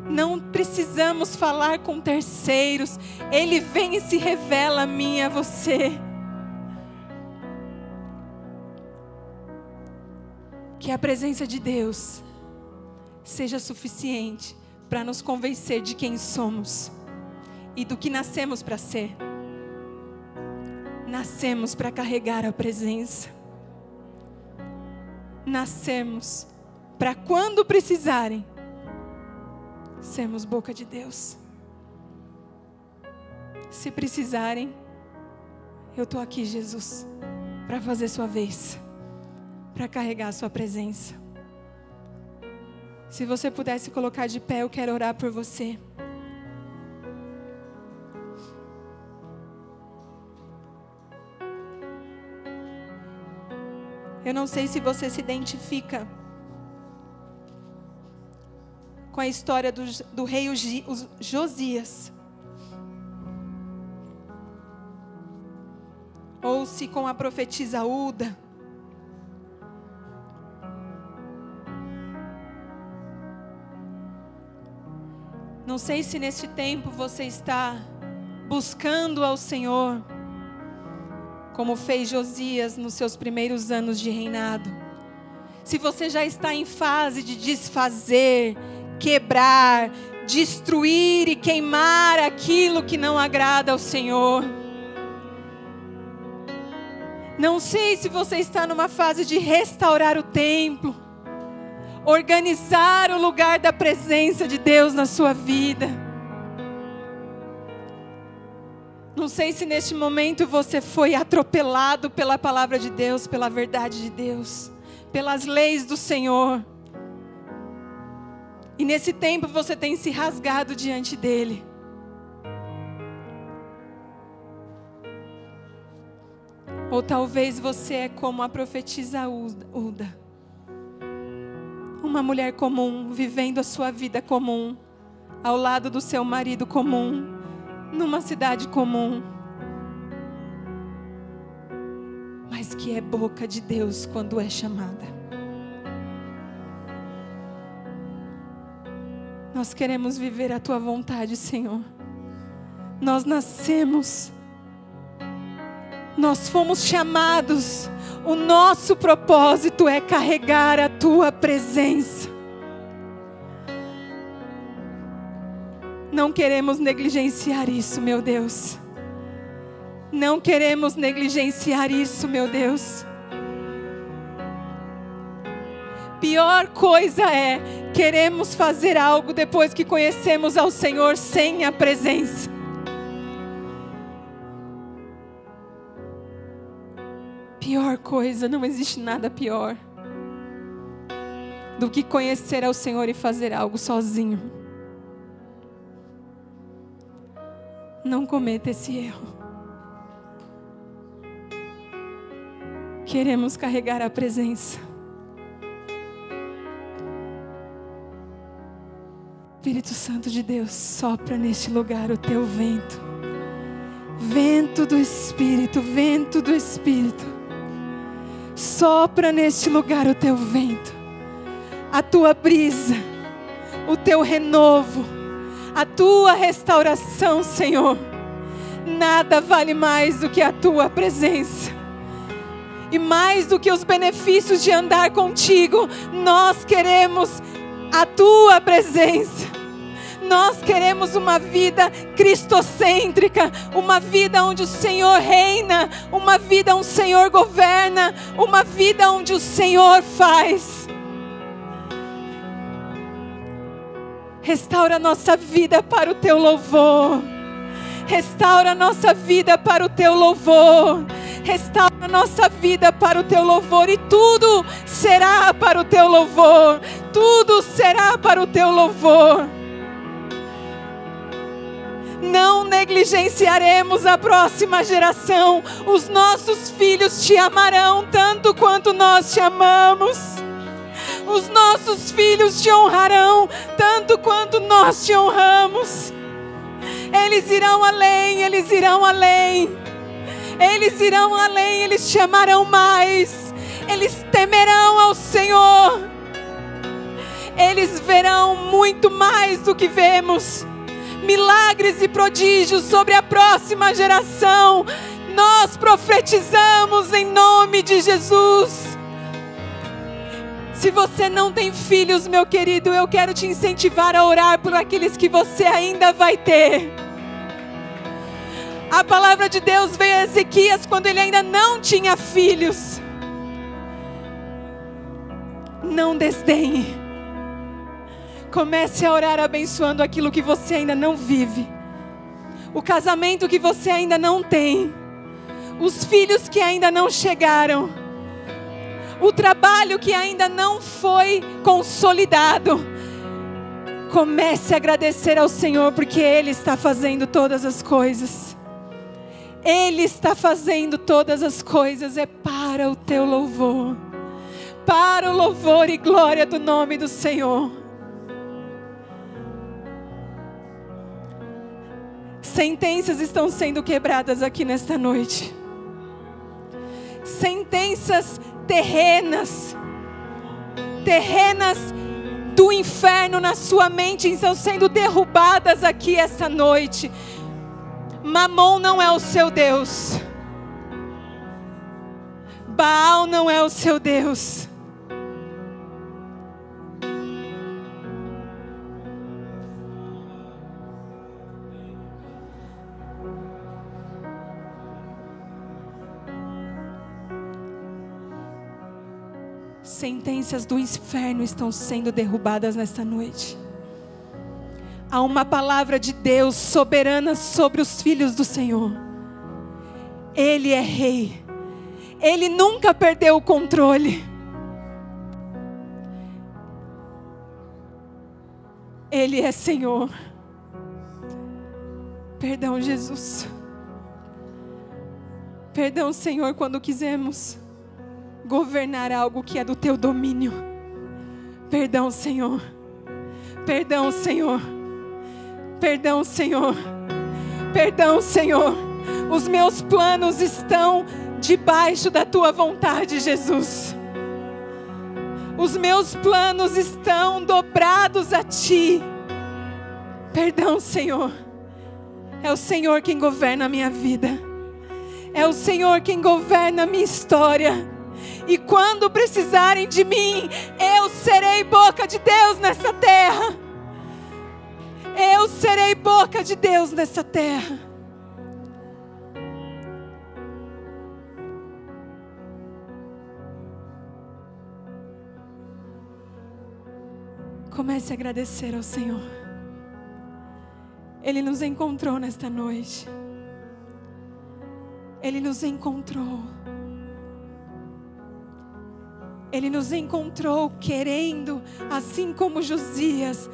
Não precisamos falar com terceiros. Ele vem e se revela a mim e a você. Que a presença de Deus seja suficiente para nos convencer de quem somos e do que nascemos para ser. Nascemos para carregar a presença. Nascemos para quando precisarem sermos boca de Deus. Se precisarem, eu estou aqui, Jesus, para fazer sua vez, para carregar a sua presença. Se você pudesse colocar de pé, eu quero orar por você. Eu não sei se você se identifica com a história do, do rei Josias. Ou se com a profetisa Uda. Não sei se neste tempo você está buscando ao Senhor, como fez Josias nos seus primeiros anos de reinado. Se você já está em fase de desfazer, quebrar, destruir e queimar aquilo que não agrada ao Senhor. Não sei se você está numa fase de restaurar o templo organizar o lugar da presença de Deus na sua vida. Não sei se neste momento você foi atropelado pela palavra de Deus, pela verdade de Deus, pelas leis do Senhor. E nesse tempo você tem se rasgado diante dele. Ou talvez você é como a profetisa Uda uma mulher comum, vivendo a sua vida comum, ao lado do seu marido comum, numa cidade comum. Mas que é boca de Deus quando é chamada. Nós queremos viver a tua vontade, Senhor. Nós nascemos, nós fomos chamados o nosso propósito é carregar a tua presença. Não queremos negligenciar isso, meu Deus. Não queremos negligenciar isso, meu Deus. Pior coisa é queremos fazer algo depois que conhecemos ao Senhor sem a presença. Pior coisa, não existe nada pior do que conhecer ao Senhor e fazer algo sozinho. Não cometa esse erro. Queremos carregar a presença. Espírito Santo de Deus, sopra neste lugar o teu vento. Vento do Espírito, vento do Espírito. Sopra neste lugar o teu vento. a tua brisa, o teu renovo, a tua restauração, Senhor. Nada vale mais do que a tua presença. E mais do que os benefícios de andar contigo, nós queremos a tua presença. Nós queremos uma vida cristocêntrica, uma vida onde o Senhor reina, uma vida onde o Senhor governa, uma vida onde o Senhor faz. Restaura nossa vida para o teu louvor. Restaura nossa vida para o teu louvor. Restaura nossa vida para o teu louvor e tudo será para o teu louvor. Tudo será para o teu louvor não negligenciaremos a próxima geração. Os nossos filhos te amarão tanto quanto nós te amamos. Os nossos filhos te honrarão tanto quanto nós te honramos. Eles irão além, eles irão além. Eles irão além, eles te amarão mais. Eles temerão ao Senhor. Eles verão muito mais do que vemos milagres e prodígios sobre a próxima geração. Nós profetizamos em nome de Jesus. Se você não tem filhos, meu querido, eu quero te incentivar a orar por aqueles que você ainda vai ter. A palavra de Deus veio a Ezequias quando ele ainda não tinha filhos. Não desdenhe Comece a orar abençoando aquilo que você ainda não vive, o casamento que você ainda não tem, os filhos que ainda não chegaram, o trabalho que ainda não foi consolidado. Comece a agradecer ao Senhor, porque Ele está fazendo todas as coisas. Ele está fazendo todas as coisas, é para o teu louvor, para o louvor e glória do nome do Senhor. Sentenças estão sendo quebradas aqui nesta noite. Sentenças terrenas, terrenas do inferno na sua mente estão sendo derrubadas aqui esta noite. Mamon não é o seu Deus. Baal não é o seu Deus. Sentenças do inferno estão sendo derrubadas nesta noite. Há uma palavra de Deus soberana sobre os filhos do Senhor. Ele é rei. Ele nunca perdeu o controle. Ele é Senhor. Perdão, Jesus. Perdão, Senhor, quando quisemos governar algo que é do teu domínio. Perdão, Senhor. Perdão, Senhor. Perdão, Senhor. Perdão, Senhor. Os meus planos estão debaixo da tua vontade, Jesus. Os meus planos estão dobrados a ti. Perdão, Senhor. É o Senhor quem governa a minha vida. É o Senhor quem governa a minha história. E quando precisarem de mim, eu serei boca de Deus nessa terra. Eu serei boca de Deus nessa terra. Comece a agradecer ao Senhor. Ele nos encontrou nesta noite. Ele nos encontrou. Ele nos encontrou querendo, assim como Josias,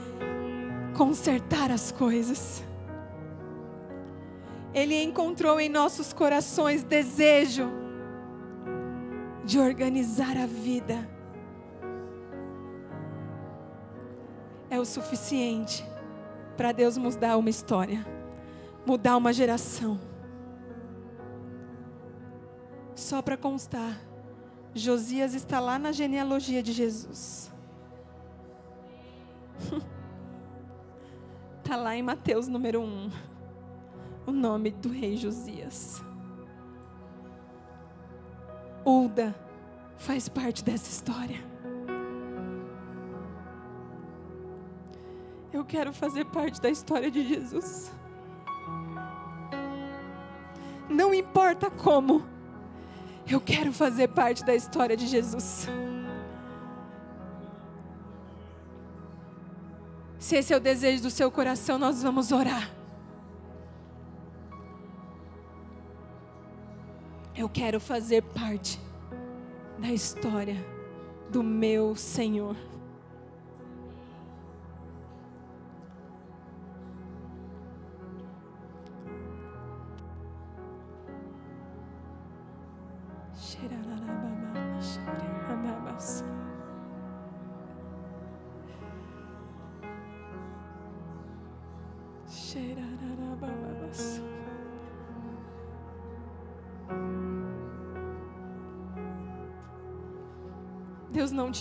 consertar as coisas. Ele encontrou em nossos corações desejo de organizar a vida. É o suficiente para Deus mudar uma história, mudar uma geração. Só para constar, Josias está lá na genealogia de Jesus. Está [LAUGHS] lá em Mateus número 1, o nome do rei Josias. Ulda faz parte dessa história. Eu quero fazer parte da história de Jesus. Não importa como, eu quero fazer parte da história de Jesus. Se esse é o desejo do seu coração, nós vamos orar. Eu quero fazer parte da história do meu Senhor.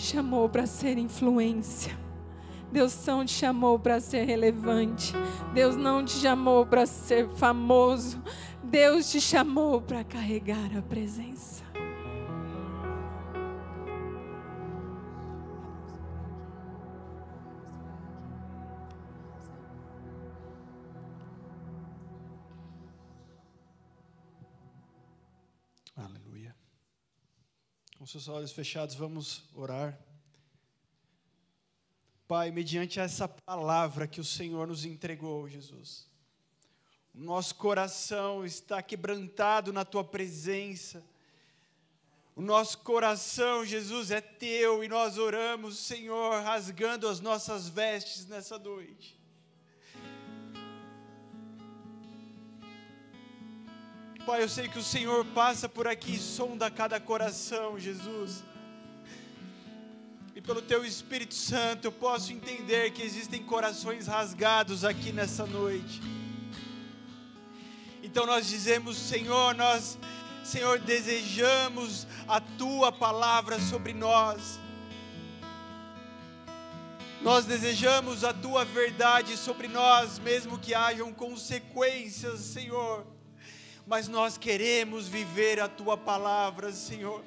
Chamou para ser influência. Deus não te chamou para ser relevante. Deus não te chamou para ser famoso. Deus te chamou para carregar a presença. Olhos fechados, vamos orar. Pai, mediante essa palavra que o Senhor nos entregou, Jesus, nosso coração está quebrantado na tua presença. O nosso coração, Jesus, é teu e nós oramos, Senhor, rasgando as nossas vestes nessa noite. Pai, eu sei que o Senhor passa por aqui e sonda cada coração, Jesus. E pelo Teu Espírito Santo eu posso entender que existem corações rasgados aqui nessa noite. Então nós dizemos, Senhor, nós, Senhor, desejamos a Tua palavra sobre nós. Nós desejamos a Tua verdade sobre nós, mesmo que hajam consequências, Senhor mas nós queremos viver a tua palavra, Senhor.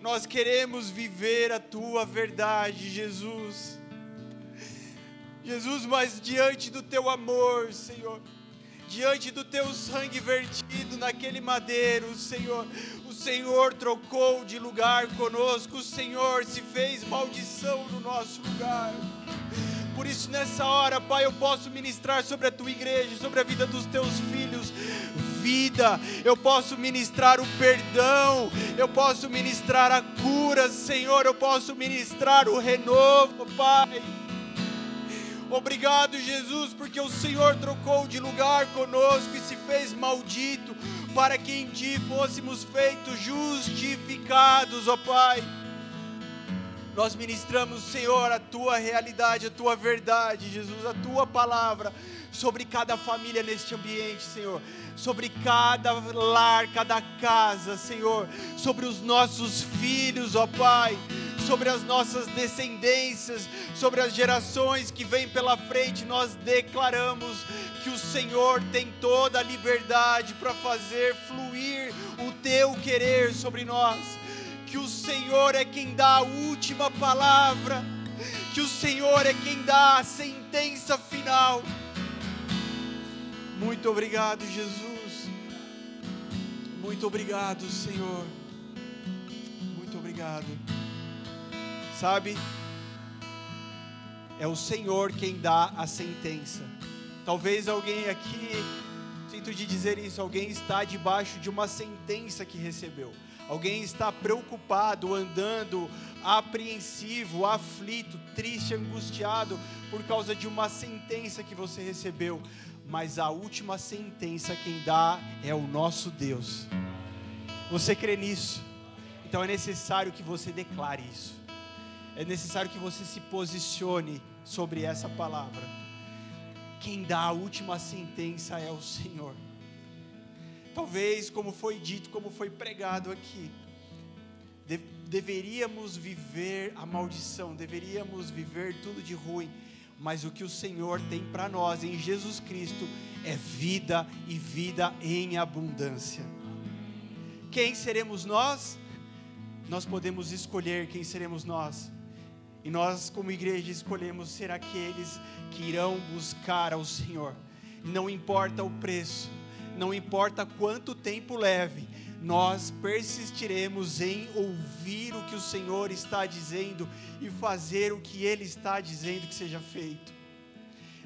Nós queremos viver a tua verdade, Jesus. Jesus, mas diante do teu amor, Senhor, diante do teu sangue vertido naquele madeiro, Senhor, o Senhor trocou de lugar conosco, o Senhor se fez maldição no nosso lugar. Por isso, nessa hora, Pai, eu posso ministrar sobre a tua igreja, sobre a vida dos teus filhos, vida, eu posso ministrar o perdão, eu posso ministrar a cura, Senhor, eu posso ministrar o renovo, Pai. Obrigado, Jesus, porque o Senhor trocou de lugar conosco e se fez maldito, para que em Ti fôssemos feitos justificados, ó Pai. Nós ministramos, Senhor, a tua realidade, a tua verdade, Jesus, a tua palavra sobre cada família neste ambiente, Senhor, sobre cada lar, cada casa, Senhor, sobre os nossos filhos, ó Pai, sobre as nossas descendências, sobre as gerações que vêm pela frente, nós declaramos que o Senhor tem toda a liberdade para fazer fluir o teu querer sobre nós. Que o Senhor é quem dá a última palavra, que o Senhor é quem dá a sentença final. Muito obrigado, Jesus. Muito obrigado, Senhor. Muito obrigado. Sabe, é o Senhor quem dá a sentença. Talvez alguém aqui, sinto de dizer isso, alguém está debaixo de uma sentença que recebeu. Alguém está preocupado, andando apreensivo, aflito, triste, angustiado por causa de uma sentença que você recebeu. Mas a última sentença quem dá é o nosso Deus. Você crê nisso? Então é necessário que você declare isso. É necessário que você se posicione sobre essa palavra. Quem dá a última sentença é o Senhor. Talvez, como foi dito, como foi pregado aqui, deveríamos viver a maldição, deveríamos viver tudo de ruim, mas o que o Senhor tem para nós em Jesus Cristo é vida e vida em abundância. Quem seremos nós? Nós podemos escolher quem seremos nós. E nós, como igreja, escolhemos ser aqueles que irão buscar ao Senhor. Não importa o preço, não importa quanto tempo leve, nós persistiremos em ouvir o que o Senhor está dizendo e fazer o que Ele está dizendo que seja feito.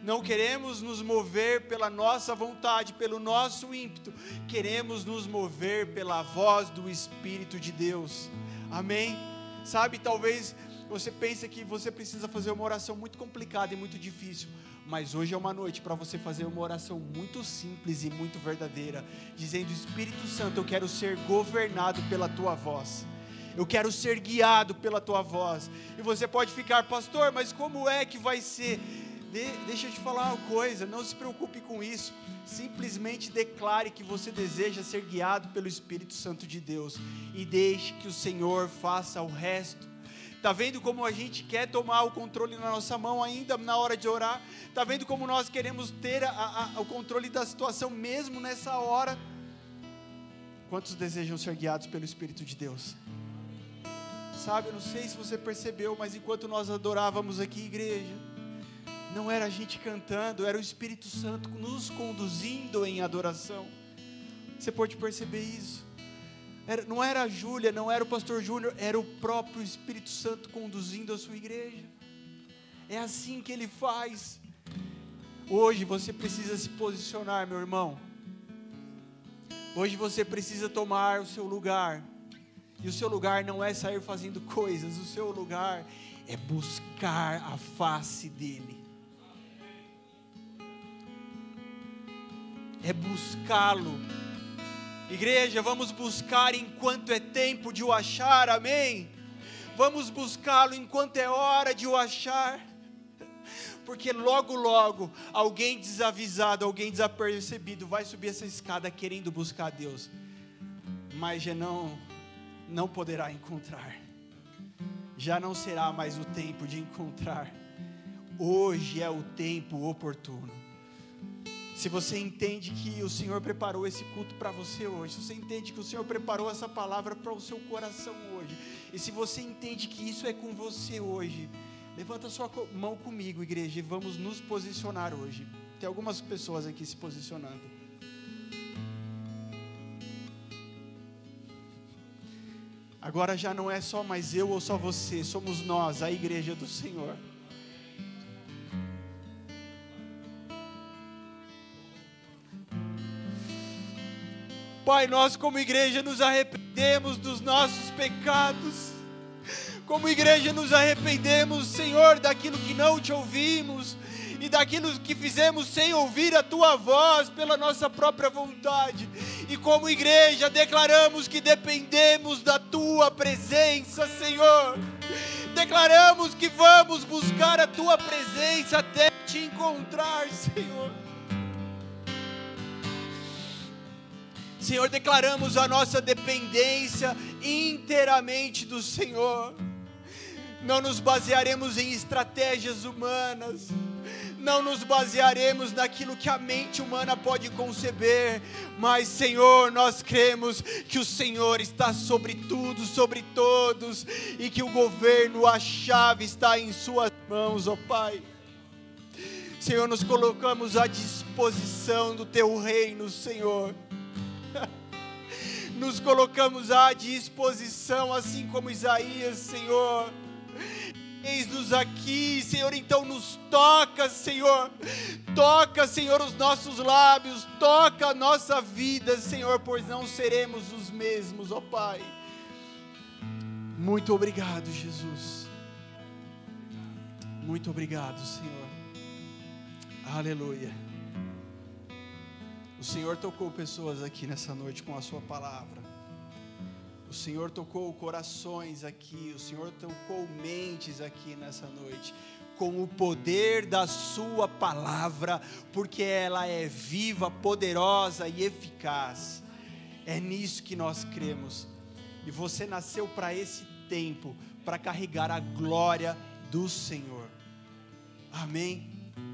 Não queremos nos mover pela nossa vontade, pelo nosso ímpeto, queremos nos mover pela voz do Espírito de Deus. Amém? Sabe, talvez você pense que você precisa fazer uma oração muito complicada e muito difícil, mas hoje é uma noite para você fazer uma oração muito simples e muito verdadeira, dizendo: Espírito Santo, eu quero ser governado pela tua voz. Eu quero ser guiado pela tua voz. E você pode ficar, pastor, mas como é que vai ser? De, deixa eu te falar uma coisa, não se preocupe com isso. Simplesmente declare que você deseja ser guiado pelo Espírito Santo de Deus e deixe que o Senhor faça o resto. Está vendo como a gente quer tomar o controle na nossa mão ainda na hora de orar? Está vendo como nós queremos ter a, a, o controle da situação mesmo nessa hora? Quantos desejam ser guiados pelo Espírito de Deus? Sabe, eu não sei se você percebeu, mas enquanto nós adorávamos aqui, igreja, não era a gente cantando, era o Espírito Santo nos conduzindo em adoração. Você pode perceber isso? Era, não era a Júlia, não era o pastor Júnior, era o próprio Espírito Santo conduzindo a sua igreja. É assim que ele faz. Hoje você precisa se posicionar, meu irmão. Hoje você precisa tomar o seu lugar. E o seu lugar não é sair fazendo [LAUGHS] coisas, o seu lugar é buscar a face dEle. é buscá-lo. Igreja, vamos buscar enquanto é tempo de o achar, amém? Vamos buscá-lo enquanto é hora de o achar, porque logo, logo, alguém desavisado, alguém desapercebido vai subir essa escada querendo buscar Deus, mas já não, não poderá encontrar, já não será mais o tempo de encontrar, hoje é o tempo oportuno. Se você entende que o Senhor preparou esse culto para você hoje, se você entende que o Senhor preparou essa palavra para o seu coração hoje, e se você entende que isso é com você hoje, levanta sua mão comigo, igreja, e vamos nos posicionar hoje. Tem algumas pessoas aqui se posicionando. Agora já não é só mais eu ou só você, somos nós, a igreja do Senhor. Pai, nós como igreja nos arrependemos dos nossos pecados. Como igreja nos arrependemos, Senhor, daquilo que não te ouvimos e daquilo que fizemos sem ouvir a tua voz pela nossa própria vontade. E como igreja declaramos que dependemos da tua presença, Senhor. Declaramos que vamos buscar a tua presença até te encontrar, Senhor. Senhor, declaramos a nossa dependência inteiramente do Senhor. Não nos basearemos em estratégias humanas, não nos basearemos naquilo que a mente humana pode conceber, mas, Senhor, nós cremos que o Senhor está sobre tudo, sobre todos, e que o governo, a chave está em Suas mãos, ó Pai. Senhor, nos colocamos à disposição do Teu reino, Senhor [LAUGHS] nos colocamos à disposição, assim como Isaías, Senhor. Eis-nos aqui, Senhor, então nos toca, Senhor. Toca, Senhor, os nossos lábios, toca a nossa vida, Senhor, pois não seremos os mesmos, ó Pai. Muito obrigado, Jesus. Muito obrigado, Senhor. Aleluia. O Senhor tocou pessoas aqui nessa noite com a Sua palavra. O Senhor tocou corações aqui. O Senhor tocou mentes aqui nessa noite. Com o poder da Sua palavra, porque ela é viva, poderosa e eficaz. É nisso que nós cremos. E você nasceu para esse tempo para carregar a glória do Senhor. Amém.